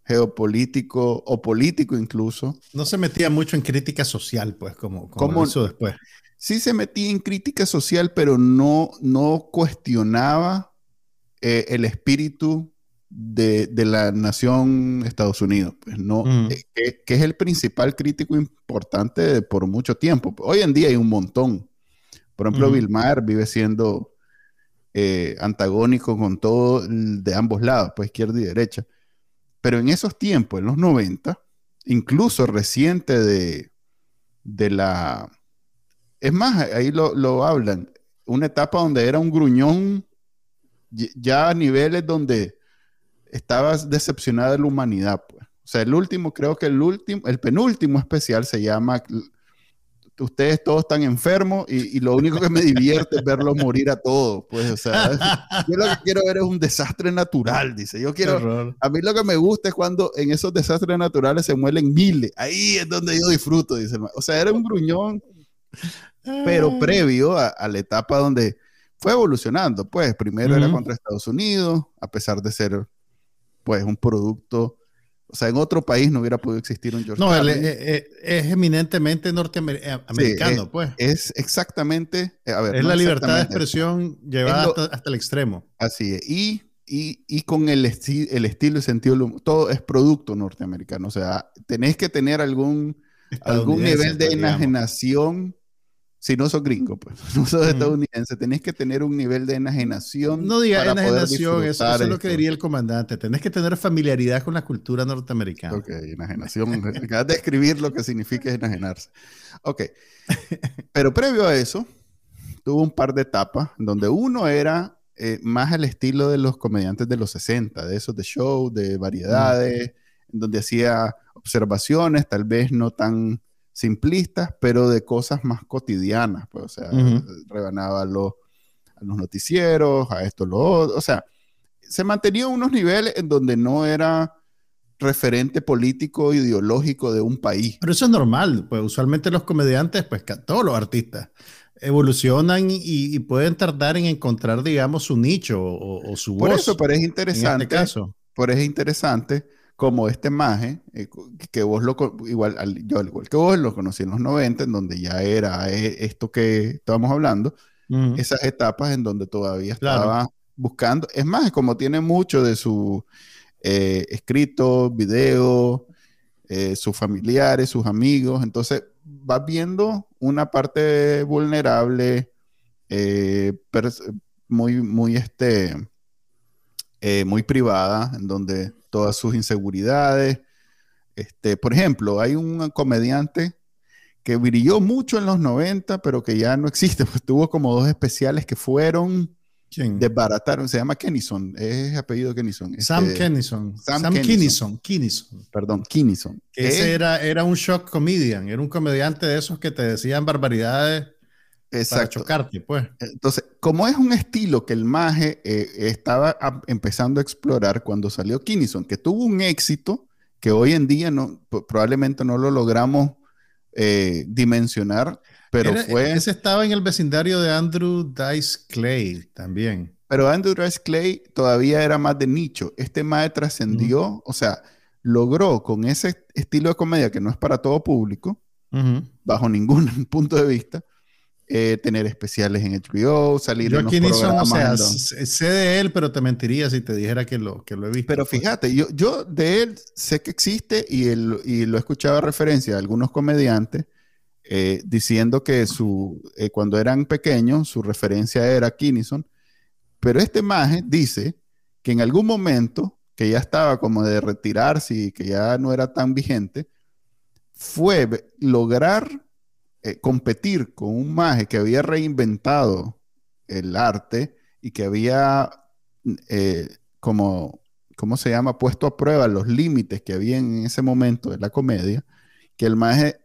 S1: geopolítico o político incluso.
S2: No se metía mucho en crítica social, pues, como, como, eso después
S1: sí se metía en crítica social, pero no, no cuestionaba eh, el espíritu de, la nación Estados Unidos, pues no, eh, que, es el principal crítico importante por mucho tiempo. Hoy en día hay un montón. Por ejemplo, Bill Maher vive siendo eh, antagónico con todo de ambos lados, pues izquierda y derecha. Pero en esos tiempos, en los 90, incluso reciente de, de la es más, ahí lo, hablan. Una etapa donde era un gruñón, ya a niveles donde estabas decepcionada de la humanidad. Pues. O sea, el último, creo que el último, el penúltimo especial se llama Ustedes todos están enfermos y, lo único que me divierte es verlos morir a todos. Pues, o sea, yo lo que quiero ver es un desastre natural, dice. Yo quiero, a mí lo que me gusta es cuando en esos desastres naturales se muelen miles. Ahí es donde yo disfruto, dice. O sea, era un gruñón pero previo a, la etapa donde fue evolucionando, pues primero era contra Estados Unidos, a pesar de ser pues un producto, o sea, en otro país no hubiera podido existir un George
S2: No, él, es, eminentemente norteamericano,
S1: es,
S2: pues.
S1: Es exactamente, a ver,
S2: es la libertad de expresión llevada hasta, el extremo.
S1: Así es, y, y, y con el, el estilo y sentido, todo es producto norteamericano, o sea, tenés que tener algún, algún nivel de enajenación si no sos gringo, pues, no sos estadounidense, tenés que tener un nivel de enajenación.
S2: No diga enajenación, eso, es lo que diría el comandante. Tenés que tener familiaridad con la cultura norteamericana.
S1: Ok, enajenación. Acabas de escribir lo que significa enajenarse. Ok. Pero previo a eso, tuvo un par de etapas donde uno era eh, más al estilo de los comediantes de los 60, de esos de show, de variedades, donde hacía observaciones, tal vez no tan simplistas, pero de cosas más cotidianas, pues, o sea, rebanaba a los, a los noticieros, a esto, lo otro, o sea, se mantenía unos niveles en donde no era referente político, ideológico de un país.
S2: Pero eso es normal, pues usualmente los comediantes, pues todos los artistas, evolucionan y, pueden tardar en encontrar, digamos, su nicho o, su
S1: voz.
S2: Por
S1: eso, pero es interesante. En este caso. Por eso es interesante como este maje, eh, que vos lo, igual, yo al igual que vos lo conocí en los 90, en donde ya era eh, esto que estábamos hablando, esas etapas en donde todavía estaba buscando, es más, como tiene mucho de su eh, escrito, video, sus familiares, sus amigos, entonces va viendo una parte vulnerable, muy, muy, este, muy privada, en donde todas sus inseguridades. Este, por ejemplo, hay un comediante que brilló mucho en los 90, pero que ya no existe, pues tuvo como dos especiales que fueron, desbarataron, se llama Kennison, es apellido Kennison.
S2: Sam este, Kennison. Sam, Sam Kennison.
S1: Perdón, Kennison.
S2: Ese era, era un shock comedian, era un comediante de esos que te decían barbaridades Exacto. Para chocarte, pues.
S1: Entonces, como es un estilo que el Maje eh, estaba empezando a explorar cuando salió Kinison, que tuvo un éxito que hoy en día no, probablemente no lo logramos eh, dimensionar, pero fue...
S2: Ese estaba en el vecindario de Andrew Dice Clay también.
S1: Pero Andrew Dice Clay todavía era más de nicho. Este Maje trascendió, o sea, logró con ese estilo de comedia que no es para todo público, bajo ningún punto de vista, eh, tener especiales en HBO, salir
S2: yo
S1: en
S2: aquí
S1: los
S2: son, o sea,
S1: programas
S2: sé de él, pero te mentiría si te dijera que lo, que lo he visto.
S1: Pero
S2: pues.
S1: fíjate, yo, yo de él sé que existe y, él- y lo he escuchado a referencia de algunos comediantes eh, diciendo que su, eh, cuando eran pequeños su referencia era Kinison, pero este maje dice que en algún momento, que ya estaba como de retirarse y que ya no era tan vigente, fue lograr eh, competir con un maje que había reinventado el arte y que había eh, como, ¿cómo se llama? Puesto a prueba los límites que había en ese momento de la comedia, que el maje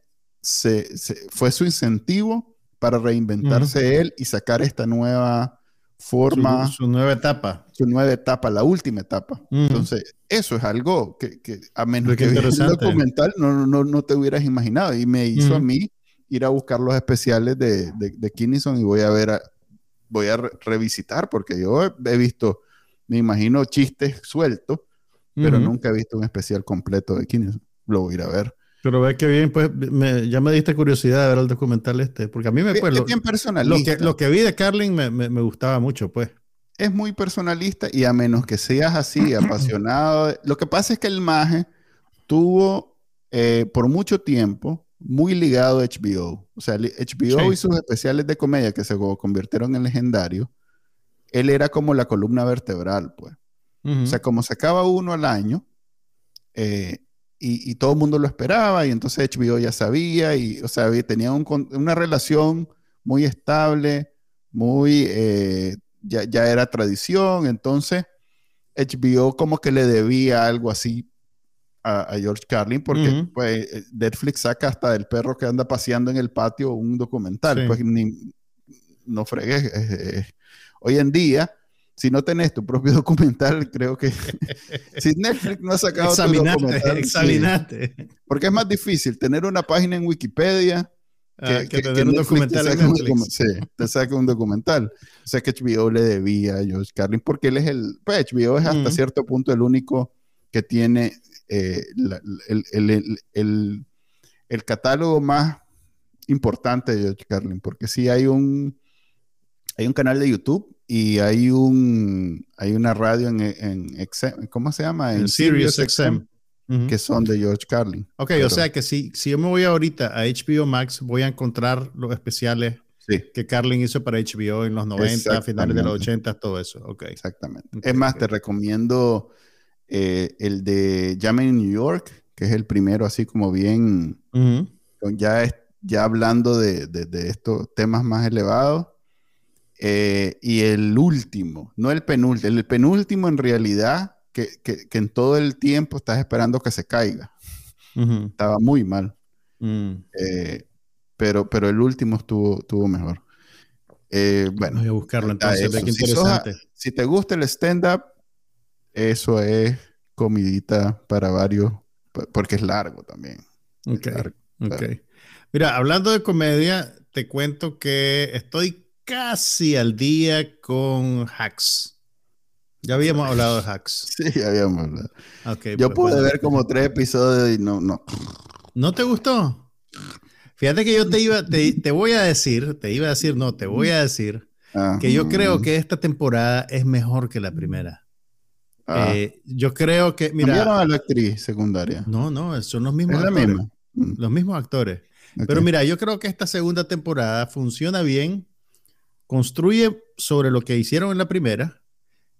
S1: se, se- fue su incentivo para reinventarse él y sacar esta nueva forma,
S2: su, su nueva etapa.
S1: su nueva etapa, la última etapa.
S2: Ujú.
S1: Entonces, eso es algo que, que a menos que el documental no, no, no te hubieras imaginado. Y me hizo a
S2: Ujú.
S1: mí ir a buscar los especiales de, de, de Kinison y voy a ver, a- voy a re- revisitar, porque yo he, he visto, me imagino, chistes sueltos, pero
S2: Ujú.
S1: nunca he visto un especial completo de Kinison. Lo voy a ir a ver.
S2: Pero ve que bien, pues me- ya me diste curiosidad de ver el documental este, porque a mí me
S1: Es,
S2: pues,
S1: es
S2: lo,
S1: bien
S2: lo que, lo que vi de Carlin me, me- me gustaba mucho, pues.
S1: es muy personalista y a menos que seas así, apasionado. Lo que pasa es que el Maje tuvo eh, por mucho tiempo muy ligado a HBO. O sea, HBO
S2: Sí.
S1: y sus especiales de comedia que se co- convirtieron en legendarios, él era como la columna vertebral, pues. O sea, como sacaba uno al año, eh, y, y todo el mundo lo esperaba, y entonces HBO ya sabía, y, o sea, había- tenía un una relación muy estable, muy, eh, ya, ya era tradición, entonces HBO como que le debía algo así a, a George Carlin, porque
S2: Ujú.
S1: pues, eh, Netflix saca hasta del perro que anda paseando en el patio un documental,
S2: Sí.
S1: pues ni- no fregues. eh, eh. Hoy en día, si no tenés tu propio documental, creo que si Netflix no ha sacado tu
S2: examinate,
S1: documental, sí.
S2: examinate.
S1: porque es más difícil tener una página en Wikipedia
S2: Ah,
S1: que,
S2: que
S1: que-
S2: tener
S1: que
S2: un documental en Netflix.
S1: docu- sí, te saque un documental. O sea que HBO le debía a George Carlin porque él es el, pues HBO es hasta
S2: Ujú.
S1: cierto punto el único que tiene eh, la- el, el- el- el- el catálogo más importante de George Carlin, porque sí hay un, hay un canal de YouTube y hay un hay una radio en, en ¿cómo se llama?
S2: En Sirius XM.
S1: Que son de George Carlin.
S2: Ok,
S1: Pero-
S2: o sea que si, si yo me voy ahorita a HBO Max, voy a encontrar los especiales
S1: Sí,
S2: que Carlin hizo para HBO en los 90, finales de los
S1: Exactamente.
S2: 80, todo eso. Ok.
S1: exactamente. Es más, te recomiendo eh, el de Llamen en New York, que es el primero así como bien, ya, es- ya hablando de, de- de estos temas más elevados. Eh, y el último, no el penúltimo, el penúltimo en realidad, que, que- que en todo el tiempo estás esperando que se caiga. Estaba muy mal.
S2: Mm.
S1: Eh, pero, pero el último estuvo, estuvo mejor. Eh, bueno,
S2: Voy a buscarlo entonces,
S1: Si sos si te gusta el stand-up, eso es comidita para varios, porque es largo también.
S2: Ok,
S1: largo.
S2: Mira, hablando de comedia, te cuento que estoy casi al día con Hacks. Ya habíamos hablado de Hacks.
S1: Sí, habíamos hablado.
S2: Ok,
S1: Yo
S2: pues,
S1: pude ver como tres episodios y no, no.
S2: ¿No te gustó? Fíjate que yo te iba, te, te voy a decir, te iba a decir, no, te voy a decir
S1: Ah,
S2: que yo creo que esta temporada es mejor que la primera.
S1: Ah.
S2: Eh, yo creo que,
S1: Cambiaron
S2: mira,
S1: a la actriz secundaria.
S2: no, no, son los mismos
S1: es la
S2: actores.
S1: misma. Mm,
S2: Los mismos actores. Pero mira, yo creo que esta segunda temporada funciona bien, construye sobre lo que hicieron en la primera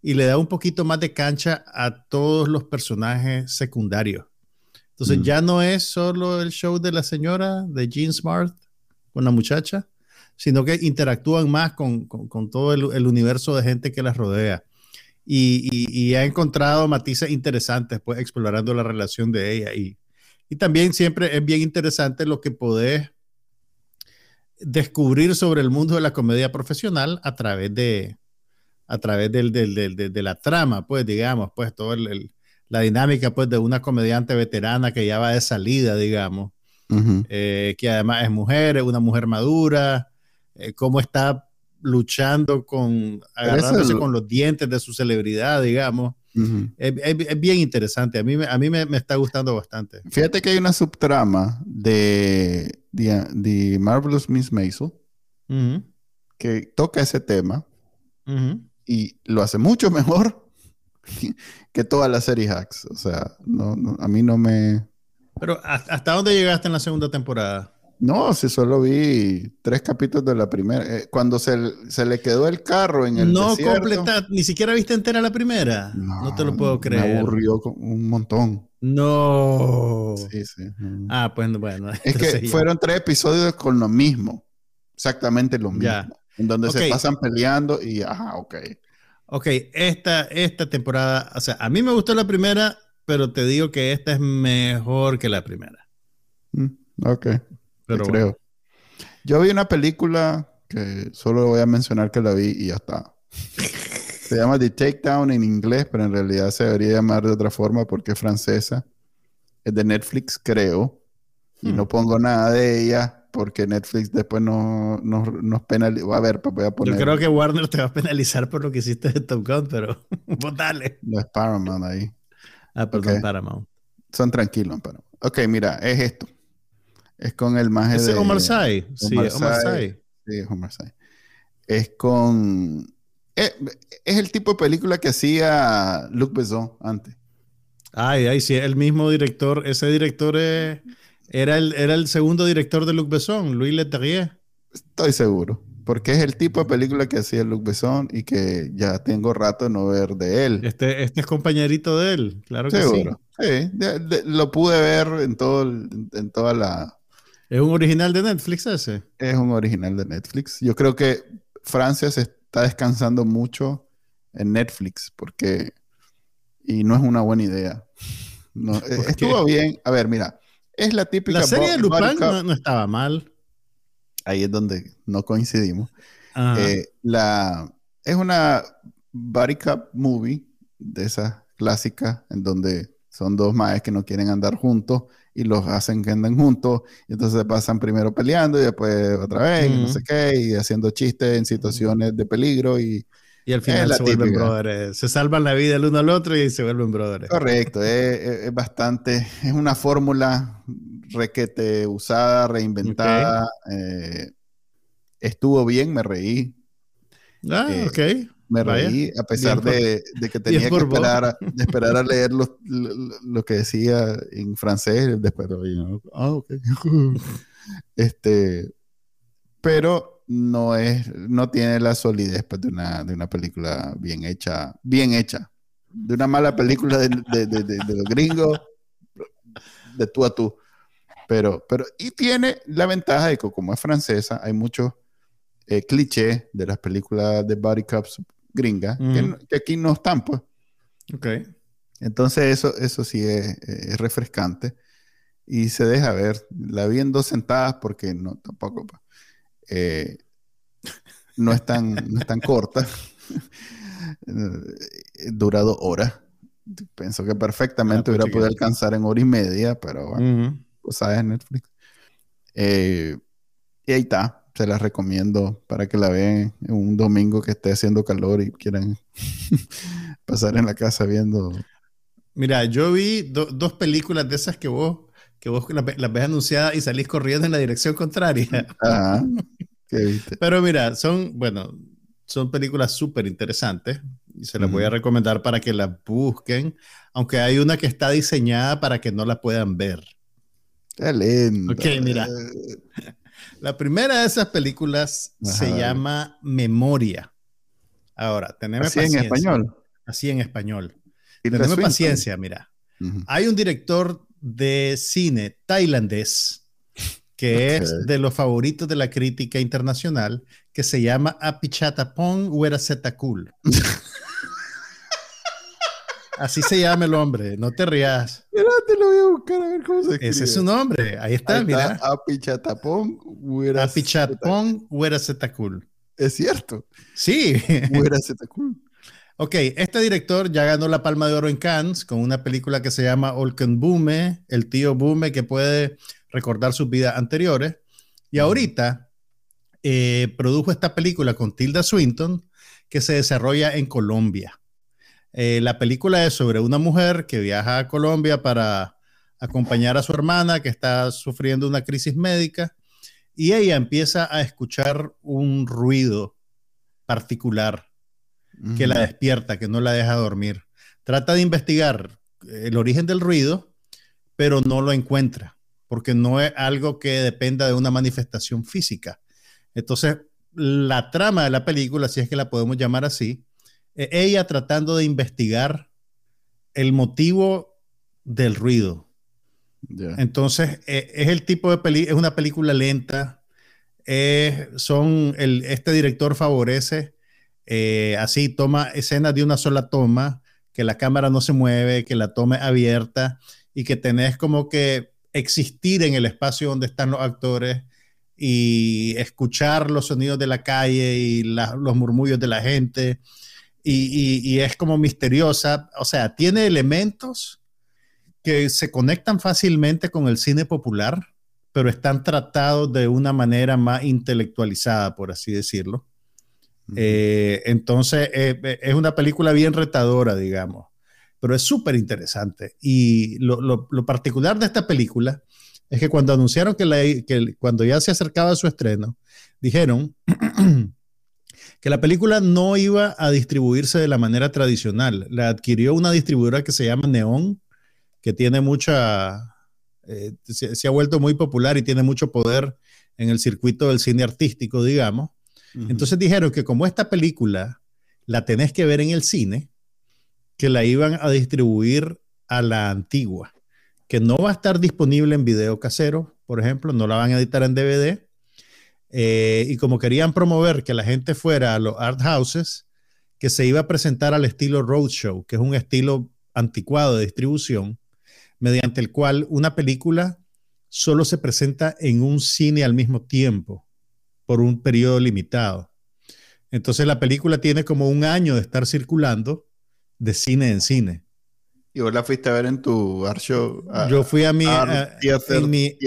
S2: y le da un poquito más de cancha a todos los personajes secundarios. Entonces
S1: Mm.
S2: ya no es solo el show de la señora, de Jean Smart, con la muchacha, sino que interactúan más con, con- con todo el, el universo de gente que las rodea. Y, y- y ha encontrado matices interesantes, pues, explorando la relación de ella. Y, y también siempre es bien interesante lo que podés descubrir sobre el mundo de la comedia profesional a través de, a través del, del- del- de, de la trama, pues, digamos, pues, el- la dinámica, pues, de una comediante veterana que ya va de salida, digamos, eh, que además es mujer, es una mujer madura, eh, cómo está luchando con, agarrándose
S1: lo-
S2: con los dientes de su celebridad, digamos.
S1: Ujú.
S2: Es, es- es bien interesante. A mí, a mí me, me está gustando bastante.
S1: Fíjate que hay una subtrama de The, The Marvelous Miss Maisel
S2: Ujú,
S1: que toca ese tema
S2: ujú.
S1: y lo hace mucho mejor que todas las series hacks. O sea, no, no, a mí no me...
S2: Pero ¿hasta hasta dónde llegaste en la segunda temporada?
S1: No, si solo vi tres capítulos de la primera. Eh, cuando se, se le quedó el carro en el
S2: no
S1: desierto,
S2: completa, ni siquiera viste entera la primera. No, te lo puedo
S1: Me
S2: creer.
S1: aburrió con- un montón.
S2: No.
S1: Sí, sí. Mm.
S2: Ah, pues bueno.
S1: es que
S2: ya.
S1: fueron tres episodios con lo mismo. Exactamente lo mismo.
S2: Ya.
S1: En donde se pasan peleando y, ajá, ok.
S2: Ok, esta, esta temporada, o sea, a mí me gustó la primera, pero te digo que esta es mejor que la primera.
S1: Mm, ok.
S2: Pero
S1: creo.
S2: bueno.
S1: Yo vi una película que solo voy a mencionar que la vi y ya está. Se llama The Takedown en inglés, pero en realidad se debería llamar de otra forma porque es francesa. Es de Netflix, creo. Y
S2: Hmm.
S1: no pongo nada de ella porque Netflix después no- nos, nos penaliza. A ver, pues voy a poner.
S2: Yo creo que Warner te va a penalizar por lo que hiciste de Top Gun, pero vos dale.
S1: No es Paramount ahí.
S2: Ah, perdón,
S1: Ok.
S2: Paramount.
S1: Son tranquilos, pero. Ok, mira, es esto. Es con el
S2: Ese
S1: de.
S2: es Omar Sy. Sí,
S1: Omar es Omar Sy. Es con. Es, es el tipo de película que hacía Luc Besson antes.
S2: Ay, ay, sí, el mismo director. Ese director es- era, el, era el segundo director de Luc Besson, Louis Leterrier.
S1: Estoy seguro. Porque es el tipo de película que hacía Luc Besson y que ya tengo rato de no ver de él.
S2: Este, este es compañerito de él, claro que sí.
S1: Seguro. Sí, de- de- lo pude ver en todo en toda la.
S2: Es un original de Netflix ese.
S1: Es un original de Netflix. Yo creo que Francia se está descansando mucho en Netflix porque. Y no es una buena idea. No,
S2: qué?
S1: estuvo bien. A ver, mira. Es la típica.
S2: La serie de Lupin no, no estaba mal.
S1: Ahí es donde no coincidimos. Eh, la, es una body cop movie de esas clásicas en donde son dos maes que no quieren andar juntos y los hacen que anden juntos y entonces pasan primero peleando y después otra vez y no sé qué y haciendo chistes en situaciones de peligro y
S2: y al final se vuelven brothers. Se salvan la vida el uno al otro y se vuelven brothers.
S1: correcto es, es- bastante es una fórmula requete usada reinventada eh, estuvo bien me reí
S2: Ah,
S1: Eh,
S2: ok.
S1: Me
S2: Vaya,
S1: reí a pesar
S2: por-
S1: de, de que tenía que esperar a, de esperar a leer lo, lo- lo que decía en francés. Después, y yo, ah, ok. este, pero no es, no tiene la solidez pues, de, una, de una película bien hecha, bien hecha. De una mala película de, de, de, los gringos, de tú a tú. Pero, pero, y tiene la ventaja de que como es francesa, hay muchos eh, clichés de las películas de body cops gringas, que,
S2: Ujú.
S1: no- que aquí no están, pues.
S2: Ok.
S1: Entonces eso, eso sí es, es refrescante y se deja ver. La vi en dos sentadas porque no, tampoco, pues, eh, no es tan, no es tan corta. Dura dos horas. Pienso que perfectamente
S2: Ah,
S1: hubiera
S2: pucha,
S1: podido
S2: que-
S1: alcanzar en hora y media, pero bueno,
S2: Ujú.
S1: pues sabes, Netflix. Eh, y ahí está. Se las recomiendo para que la vean en un domingo que esté haciendo calor y quieran pasar en la casa viendo.
S2: Mira, yo vi do- dos películas de esas que vos, que vos las, las ves anunciadas y salís corriendo en la dirección contraria.
S1: Ajá. ¿Qué viste?
S2: Pero mira, son, bueno, son películas súper interesantes y se las voy a recomendar para que las busquen, aunque hay una que está diseñada para que no la puedan ver.
S1: Qué lindo.
S2: Ok, mira. La primera de esas películas
S1: Ajá,
S2: se llama Memoria. Ahora, teneme
S1: Así en español.
S2: Así en español.
S1: Swinton.
S2: paciencia, mira. Hay un director de cine tailandés que es de los favoritos de la crítica internacional, que se llama Apichatapong Werasetakul. Así se llama el hombre, no te rías.
S1: Espérate, lo voy a buscar a ver cómo se escribe.
S2: Ese es su nombre, ahí está,
S1: Ahí
S2: mira.
S1: está, Apichatapong. Hueras-
S2: Apichatapong Werasetakul.
S1: Es cierto.
S2: Sí.
S1: Huerasetacul.
S2: Ok, este director ya ganó la Palma de Oro en Cannes con una película que se llama Olken Bume, el tío Bume que puede recordar sus vidas anteriores. Y ahorita eh, produjo esta película con Tilda Swinton que se desarrolla en Colombia. Eh, la película es sobre una mujer que viaja a Colombia para acompañar a su hermana que está sufriendo una crisis médica y ella empieza a escuchar un ruido particular que la despierta, que no la deja dormir. Trata de investigar el origen del ruido, pero no lo encuentra, porque no es algo que dependa de una manifestación física. Entonces, la trama de la película, si es que la podemos llamar así, ella tratando de investigar el motivo del ruido. Entonces, e, es el tipo de película, es una película lenta. son el, este director favorece eh, así, toma escenas de una sola toma, que la cámara no se mueve, que la toma abierta y que tenés como que existir en el espacio donde están los actores y escuchar los sonidos de la calle y los murmullos de la gente. Y, es como misteriosa, o sea, tiene elementos que se conectan fácilmente con el cine popular, pero están tratados de una manera más intelectualizada, por así decirlo. Eh, entonces, eh, eh, es una película bien retadora, digamos, pero es súper interesante. Y lo, lo, particular de esta película es que cuando anunciaron que, la, que cuando ya se acercaba su estreno, dijeron que la película no iba a distribuirse de la manera tradicional. La adquirió una distribuidora que se llama Neon, que tiene mucha, se, se, ha vuelto muy popular y tiene mucho poder en el circuito del cine artístico, digamos. Entonces dijeron que como esta película la tenés que ver en el cine, que la iban a distribuir a la antigua, que no va a estar disponible en video casero, por ejemplo, no la van a editar en DVD. Eh, y como querían promover que la gente fuera a los art houses, que se iba a presentar al estilo roadshow, que es un estilo anticuado de distribución, mediante el cual una película solo se presenta en un cine al mismo tiempo por un periodo limitado. Entonces la película tiene como un año de estar circulando de cine en cine.
S1: ¿Y vos la fuiste a ver en tu art show?
S2: Yo fui a mi, art en, mi,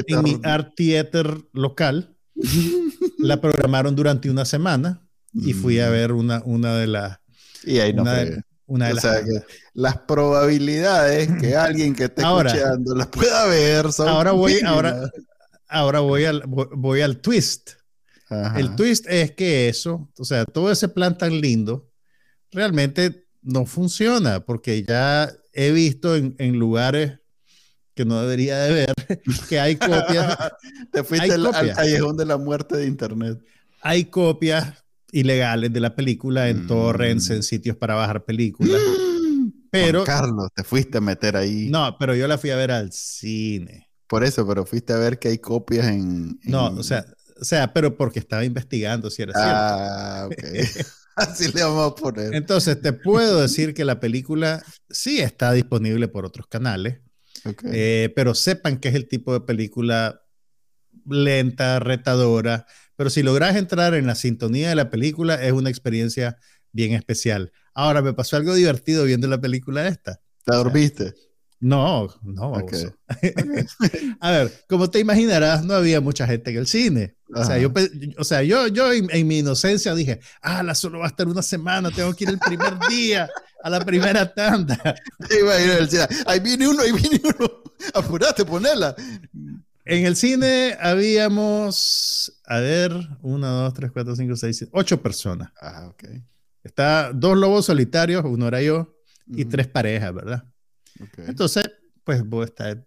S2: art theater local. la programaron durante una semana y fui a mm. ver una, una de las...
S1: Y ahí no una, de,
S2: una
S1: las, las probabilidades que alguien que esté escuchando las pueda ver son
S2: ahora voy ahora ahora voy al voy al twist. El twist es que eso, o sea, todo ese plan tan lindo, realmente no funciona, porque ya he visto en, lugares que no debería de ver, que hay copias.
S1: Te fuiste al, callejón de la muerte de Internet.
S2: Hay copias ilegales de la película en torrents, en mm. sitios para bajar películas. pero...
S1: Carlos, te fuiste a meter ahí.
S2: No, pero yo la fui a ver al cine.
S1: Por eso, pero fuiste a ver que hay copias en...
S2: No, o sea, o sea, pero porque estaba investigando si era cierto.
S1: Ah, ok. Así le vamos a poner.
S2: Entonces, te puedo decir que la película sí está disponible por otros canales, okay. Eh, pero sepan que es el tipo de película lenta, retadora, pero si logras entrar en la sintonía de la película, es una experiencia bien especial. Ahora, me pasó algo divertido viendo la película esta.
S1: ¿Te dormiste?
S2: No, no. a ver, como te imaginarás, no había mucha gente en el cine. O sea, yo, o sea, yo, yo en, mi inocencia dije, ah, la solo va a estar una semana, tengo que ir el primer día a la primera tanda.
S1: Ahí viene uno, ahí viene uno. Apurate, ponela.
S2: En el cine habíamos, a ver, una, dos, tres, cuatro, cinco, seis, siete, ocho personas.
S1: Ah, ok.
S2: Está dos lobos solitarios, uno era yo, y tres parejas, ¿verdad? Entonces, pues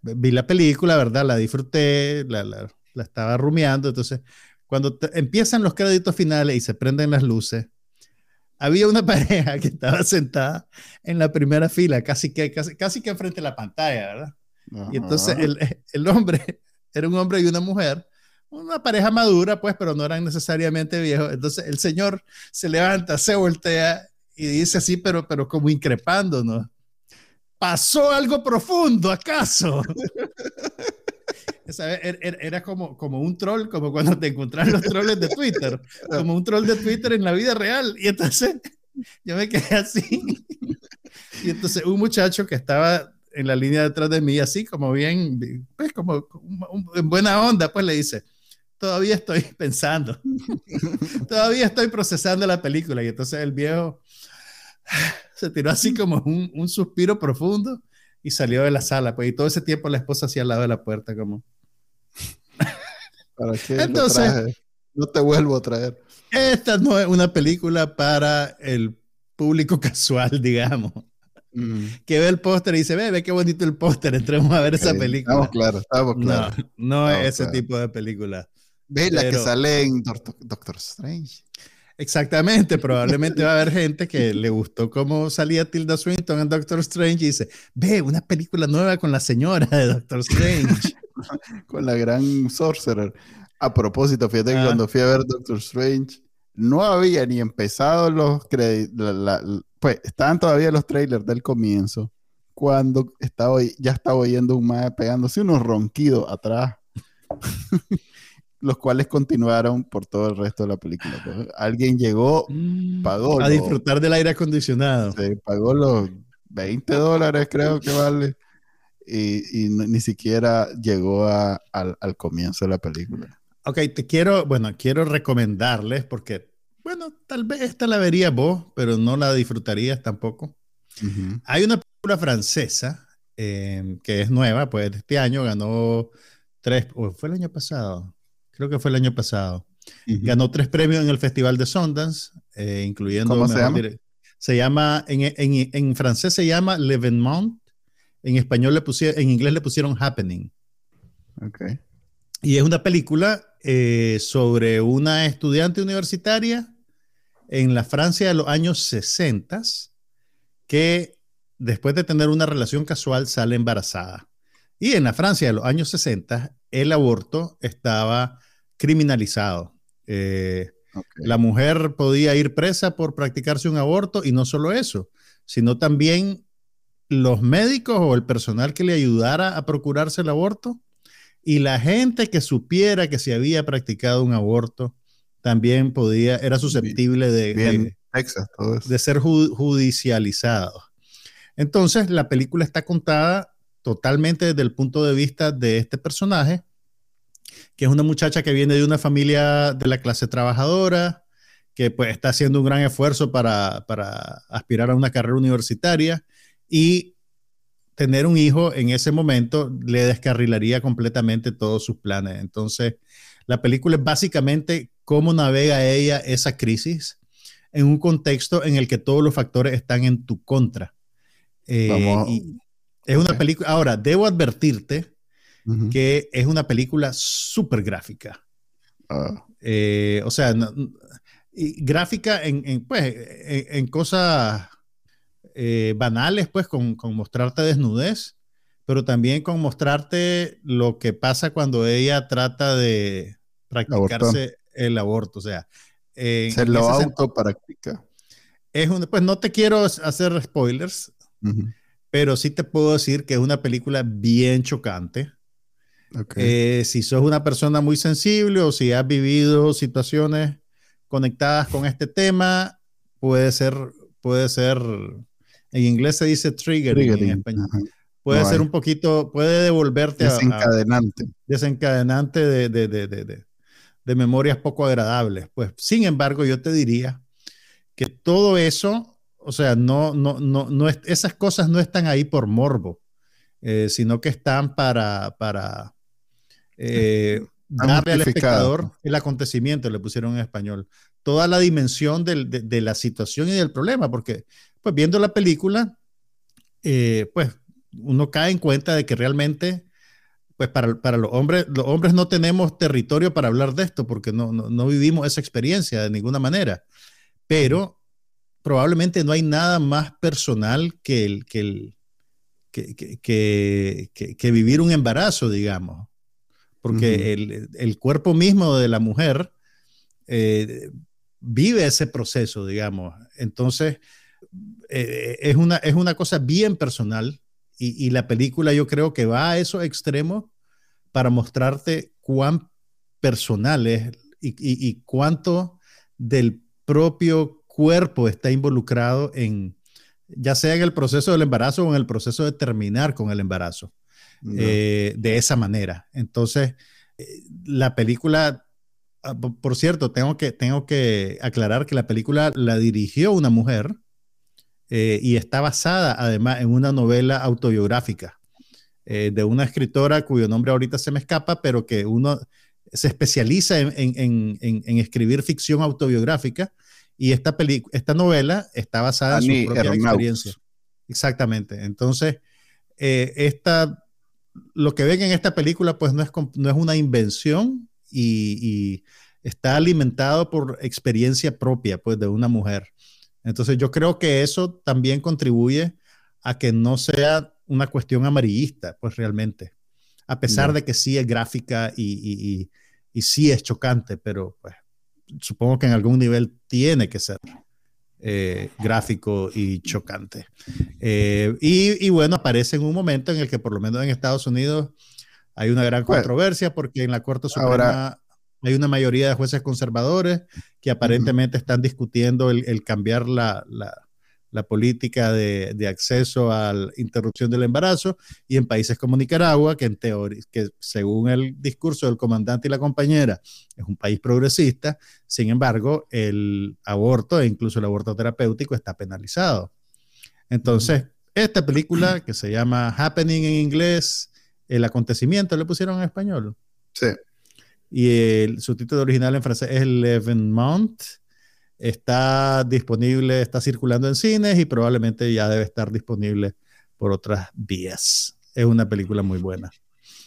S2: vi la película, ¿verdad? La disfruté, la, la, la estaba rumiando. Entonces, cuando empiezan los créditos finales y se prenden las luces, había una pareja que estaba sentada en la primera fila, casi que, casi, casi que enfrente de la pantalla, ¿verdad? Y entonces el, el, hombre era un hombre y una mujer, una pareja madura, pues, pero no eran necesariamente viejos. Entonces el señor se levanta, se voltea y dice así, pero, pero como increpándonos. ¿Pasó algo profundo, acaso? Era, como, como un troll, como cuando te encontrás los trolls de Twitter, como un troll de Twitter en la vida real. Y entonces yo me quedé así. Y entonces un muchacho que estaba en la línea detrás de mí, así como bien, pues como en buena onda, pues le dice, todavía estoy pensando, todavía estoy procesando la película. Y entonces el viejo se tiró así como un, un, suspiro profundo y salió de la sala. Pues, y todo ese tiempo la esposa hacía al lado de la puerta, como.
S1: ¿Para qué
S2: Entonces-?
S1: No te vuelvo a traer.
S2: Esta no es una película para el público casual, digamos,
S1: Mm.
S2: que ve el póster y dice, ve, ve qué bonito el póster, entremos a ver esa película.
S1: Estamos claros, estamos claros.
S2: No, no
S1: Estamos
S2: es ese tipo de película.
S1: Ve la que sale en Doctor, Doctor Strange.
S2: Exactamente, probablemente va a haber gente que le gustó cómo salía Tilda Swinton en Doctor Strange y dice, ve, una película nueva con la señora de Doctor Strange.
S1: con la gran Sorcerer. A propósito, fíjate que
S2: Ah.
S1: cuando fui a ver Doctor Strange, no había ni empezado los créditos. Pues estaban todavía los trailers del comienzo. Cuando estaba, ya estaba oyendo un mae pegándose unos ronquidos atrás. los cuales continuaron por todo el resto de la película. Pues, alguien llegó, Pagó
S2: a disfrutar del aire acondicionado.
S1: se pagó los 20 dólares, creo que vale. Y, y ni siquiera llegó a- al, al comienzo de la película.
S2: Ok, te quiero, bueno, quiero recomendarles porque, bueno, tal vez esta la verías vos, pero no la disfrutarías tampoco.
S1: Ujú.
S2: Hay una película francesa eh, que es nueva, pues este año ganó tres, o fue el año pasado, creo que fue el año pasado.
S1: Ujú.
S2: Ganó tres premios en el Festival de Sundance, eh, incluyendo.
S1: ¿Cómo se llama?
S2: Se llama, en, en- en francés se llama L'Evénement, en español le pusieron, en inglés le pusieron Happening.
S1: Ok.
S2: Y es una película eh, sobre una estudiante universitaria en la Francia de los años 60 que después de tener una relación casual sale embarazada. Y en la Francia de los años 60 el aborto estaba criminalizado. Eh, la mujer podía ir presa por practicarse un aborto y no solo eso, sino también los médicos o el personal que le ayudara a procurarse el aborto y la gente que supiera que se había practicado un aborto también podía, era susceptible de,
S1: Bien,
S2: de-
S1: Texas, todo eso.
S2: de ser ju- judicializado. Entonces, la película está contada totalmente desde el punto de vista de este personaje, que es una muchacha que viene de una familia de la clase trabajadora, que pues está haciendo un gran esfuerzo para, para aspirar a una carrera universitaria y tener un hijo en ese momento le descarrilaría completamente todos sus planes. Entonces, la película es básicamente cómo navega ella esa crisis en un contexto en el que todos los factores están en tu contra. Eh, y es una película. Ahora, debo advertirte
S1: Ujú.
S2: que es una película súper gráfica.
S1: Ah,
S2: Eh, o sea, no- y gráfica en, en, pues, en, en cosas eh, banales, pues, con, con mostrarte desnudez, pero también con mostrarte lo que pasa cuando ella trata de practicarse el aborto. O sea,
S1: se lo autopractica.
S2: es un, pues no te quiero hacer spoilers, pero sí te puedo decir que es una película bien chocante.
S1: Ok.
S2: Eh, si sos una persona muy sensible o si has vivido situaciones conectadas con este tema, puede ser, puede ser, en inglés se dice triggering, en
S1: Triggering,
S2: español.
S1: ajá.
S2: Puede
S1: No
S2: ser
S1: hay.
S2: un poquito, puede devolverte a- a,
S1: Desencadenante.
S2: desencadenante de, de, de, de, de- de memorias poco agradables. Pues, sin embargo, yo te diría que todo eso, o sea, no, no, no, no es- esas cosas no están ahí por morbo, eh, sino que están para, para eh, darle al espectador el acontecimiento, le pusieron en español, toda la dimensión del- de, de la situación y del problema, porque pues viendo la película, eh, pues uno cae en cuenta de que realmente, pues para, para los hombres, los hombres no tenemos territorio para hablar de esto porque no, no, no vivimos esa experiencia de ninguna manera, pero probablemente no hay nada más personal que el, que el, que, que, que, que- que vivir un embarazo, digamos, porque el, el cuerpo mismo de la mujer eh, vive ese proceso, digamos. Entonces, eh, es, una, es una cosa bien personal y, y la película yo creo que va a esos extremos para mostrarte cuán personal es y, y- y cuánto del propio cuerpo está involucrado en, ya sea en el proceso del embarazo o en el proceso de terminar con el embarazo
S1: No.
S2: eh, de esa manera. Entonces, eh, la película, ah, po- por cierto, tengo que, tengo que aclarar que la película la dirigió una mujer eh, y está basada además en una novela autobiográfica de una escritora cuyo nombre ahorita se me escapa, pero que uno, se especializa en, escribir ficción autobiográfica y esta, esta novela está basada en su propia experiencia. Exactamente. Entonces, eh, esta, lo que ven en esta película pues no es, no es una invención y, está alimentado por experiencia propia pues de una mujer. Entonces yo creo que eso también contribuye a que no sea una cuestión amarillista, pues realmente. A pesar de que sí es gráfica y, y, sí es chocante, pero pues supongo que en algún nivel tiene que ser eh, gráfico y chocante. Eh, y, bueno, aparece en un momento en el que por lo menos en Estados Unidos hay una gran controversia porque en la Corte Suprema hay una mayoría de jueces conservadores que aparentemente están discutiendo el, cambiar la, la política de, de, acceso a la interrupción del embarazo y en países como Nicaragua, que en teoría, que según el discurso del comandante y la compañera, es un país progresista, sin embargo, el aborto e incluso el aborto terapéutico está penalizado. Entonces, esta película que se llama Happening en inglés, el acontecimiento, le pusieron en español.
S1: Sí.
S2: Y el subtítulo original en francés es L'Evenement está disponible, está circulando en cines y probablemente ya debe estar disponible por otras vías. Es una película muy buena.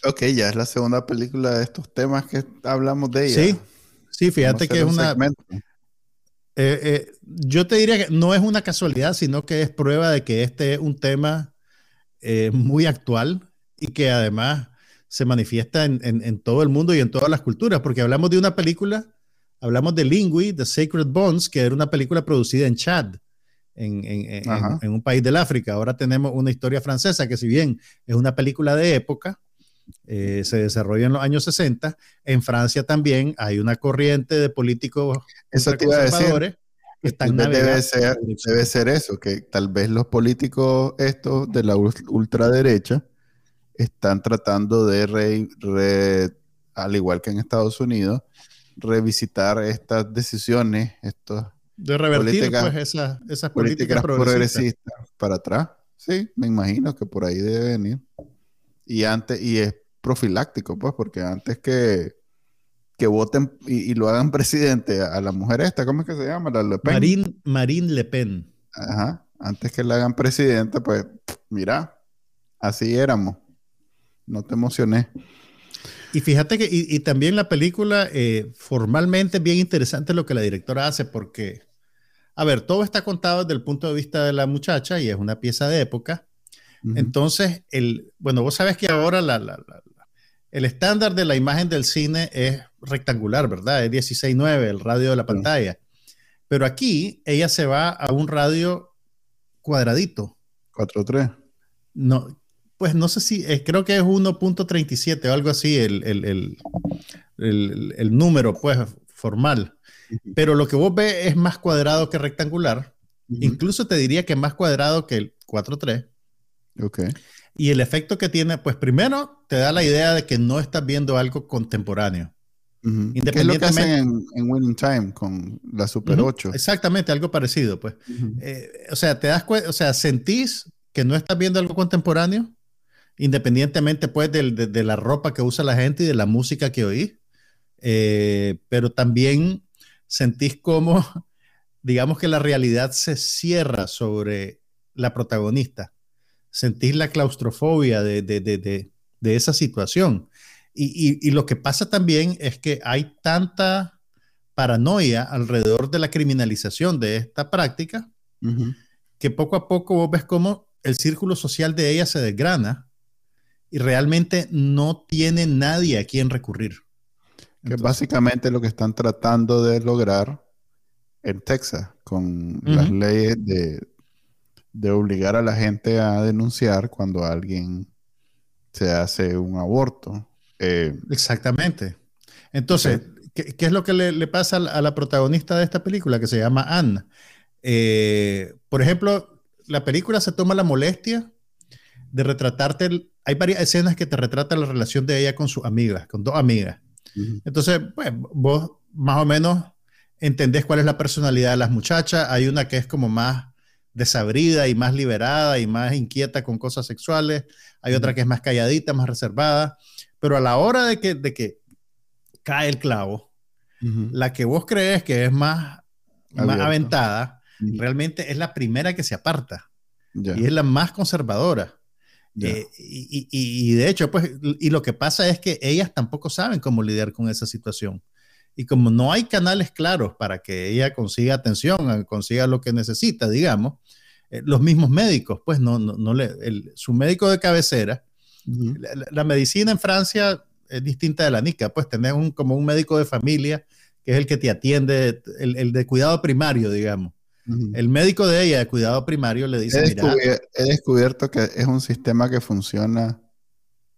S1: Ok, ya es la segunda película de estos temas que hablamos de ella.
S2: Sí, sí, fíjate que es una... Eh, eh, yo te diría que no es una casualidad, sino que es prueba de que este es un tema eh, muy actual y que además se manifiesta en, en, todo el mundo y en todas las culturas, porque hablamos de una película Hablamos de Lingui, The Sacred Bones, que era una película producida en Chad, en, un país del África. Ahora tenemos una historia francesa que si bien es una película de época, eh, se desarrolla en los años 60, en Francia también hay una corriente de políticos
S1: eso te que están debe ser, debe ser eso, que tal vez los políticos estos de la ultraderecha están tratando de, al igual que en Estados Unidos, revisitar estas decisiones, estos
S2: de revertir pues, esas, políticas, progresistas.
S1: para atrás. Sí, me imagino que por ahí debe venir. Y antes, y es profiláctico, pues, porque antes que, que voten y, lo hagan presidente a la mujer esta, ¿cómo es que se llama? La Le
S2: Marine, Marine Le Pen.
S1: Ajá. Antes que la hagan presidente, pues, mira, así éramos. No te emocioné.
S2: Y fíjate que, y, también la película, eh, formalmente es bien interesante lo que la directora hace, porque, a ver, todo está contado desde el punto de vista de la muchacha y es una pieza de época. Entonces, el, bueno, vos sabes que ahora la, el estándar de la imagen del cine es rectangular, ¿verdad? Es 16.9, el radio de la pantalla. Pero aquí ella se va a un radio cuadradito.
S1: 4.3.
S2: No, pues no sé si, eh, creo que es 1.37 o algo así el, el, número, pues, formal. Pero lo que vos ves es más cuadrado que rectangular. Incluso te diría que más cuadrado que el 4.3.
S1: Ok.
S2: Y el efecto que tiene, pues primero te da la idea de que no estás viendo algo contemporáneo.
S1: ¿Qué es lo que hacen en, Winning Time con la Super 8?
S2: Exactamente, algo parecido, pues. Eh, o sea, te das o sea, sentís que no estás viendo algo contemporáneo, independientemente pues de, la ropa que usa la gente y de la música que oí, eh, pero también sentís como, digamos que la realidad se cierra sobre la protagonista, sentís la claustrofobia de, esa situación. Y, lo que pasa también es que hay tanta paranoia alrededor de la criminalización de esta práctica que poco a poco vos ves cómo el círculo social de ella se desgrana y realmente no tiene nadie a quien recurrir.
S1: que básicamente lo que están tratando de lograr en Texas con las leyes de, obligar a la gente a denunciar cuando alguien se hace un aborto.
S2: Eh, Exactamente. Entonces, ¿qué, es lo que le, pasa a la protagonista de esta película que se llama Anne? Eh, por ejemplo, la película se toma la molestia de retratarte hay varias escenas que te retratan la relación de ella con sus amigas, con dos amigas. Entonces, pues, vos más o menos entendés cuál es la personalidad de las muchachas. Hay una que es como más desabrida y más liberada y más inquieta con cosas sexuales. Hay otra que es más calladita, más reservada. Pero a la hora de que, de que cae el clavo. La que vos crees que es más, más aventada, realmente es la primera que se aparta. Y es la más conservadora. Eh, y, y, de hecho, pues, y lo que pasa es que ellas tampoco saben cómo lidiar con esa situación. Y como no hay canales claros para que ella consiga atención, consiga lo que necesita, digamos, eh, los mismos médicos, pues no, no, le, su médico de cabecera, la, medicina en Francia es distinta de la NICA, pues tener un, como un médico de familia que es el que te atiende, el, el de cuidado primario, digamos. El médico de ella de cuidado primario le dice,
S1: he, he descubierto que es un sistema que funciona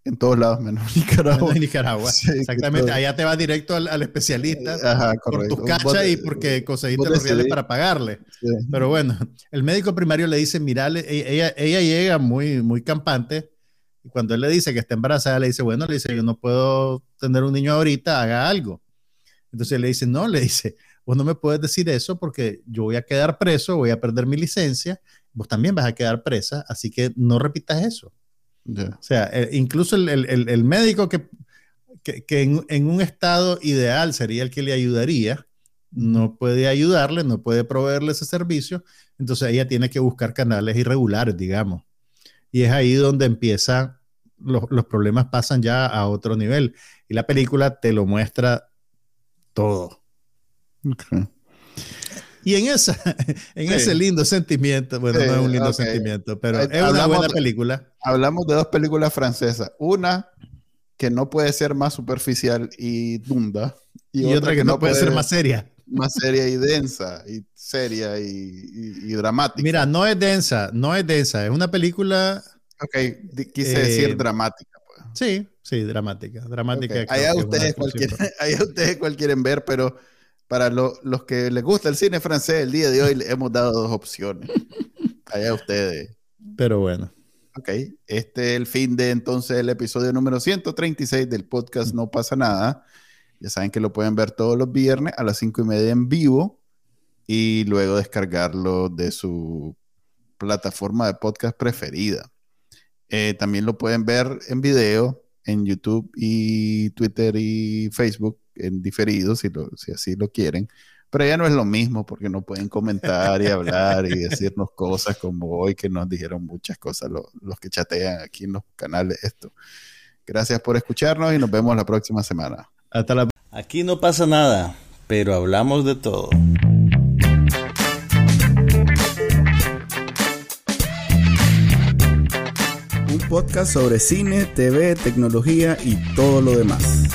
S1: en todos lados, menos en Nicaragua.
S2: En Nicaragua, exactamente. Allá te vas directo al, especialista Ajá, por tus cachas y porque conseguiste los reales para pagarle. Pero bueno, el médico primario le dice, mira, e, ella, ella llega muy, muy campante y cuando él le dice que está embarazada, le dice, bueno, le dice, yo no puedo tener un niño ahorita, haga algo. Entonces le dice, no, le dice, vos no me puedes decir eso porque yo voy a quedar preso, voy a perder mi licencia, vos también vas a quedar presa, así que no repitas eso. O sea, eh, incluso el, el, el, médico que, que, que en, en, un estado ideal sería el que le ayudaría, no puede ayudarle, no puede proveerle ese servicio, entonces ella tiene que buscar canales irregulares, digamos. Y es ahí donde empieza, los, los problemas pasan ya a otro nivel. Y la película te lo muestra todo. Y en, esa, en ese lindo sentimiento, bueno, no es un lindo sentimiento, pero es una buena película.
S1: Hablamos de dos películas francesas. Una que no puede ser más superficial y dunda.
S2: Y, otra, que, no puede, ser más seria.
S1: Más seria y densa, y seria y, dramática.
S2: Mira, no es densa, no es densa, es una película...
S1: Ok, quise decir eh, dramática. Pues.
S2: Sí, sí, dramática. Dramática.
S1: Allá, ustedes allá ustedes cual quieren ver, pero para los que les gusta el cine francés, el día de hoy le hemos dado dos opciones. Allá ustedes.
S2: Pero bueno.
S1: Ok, este es el fin de entonces el episodio número 136 del podcast No pasa nada. Ya saben que lo pueden ver todos los viernes a las 5 y media en vivo y luego descargarlo de su plataforma de podcast preferida. Eh, también lo pueden ver en video en YouTube y Twitter y Facebook en diferido, si, si así lo quieren. Pero ya no es lo mismo porque no pueden comentar y hablar y decirnos cosas como hoy que nos dijeron muchas cosas los que chatean aquí en los canales esto. Gracias por escucharnos y nos vemos la próxima semana.
S2: Hasta la
S3: Aquí no pasa nada, pero hablamos de todo.
S1: Un podcast sobre cine, TV, tecnología y todo lo demás.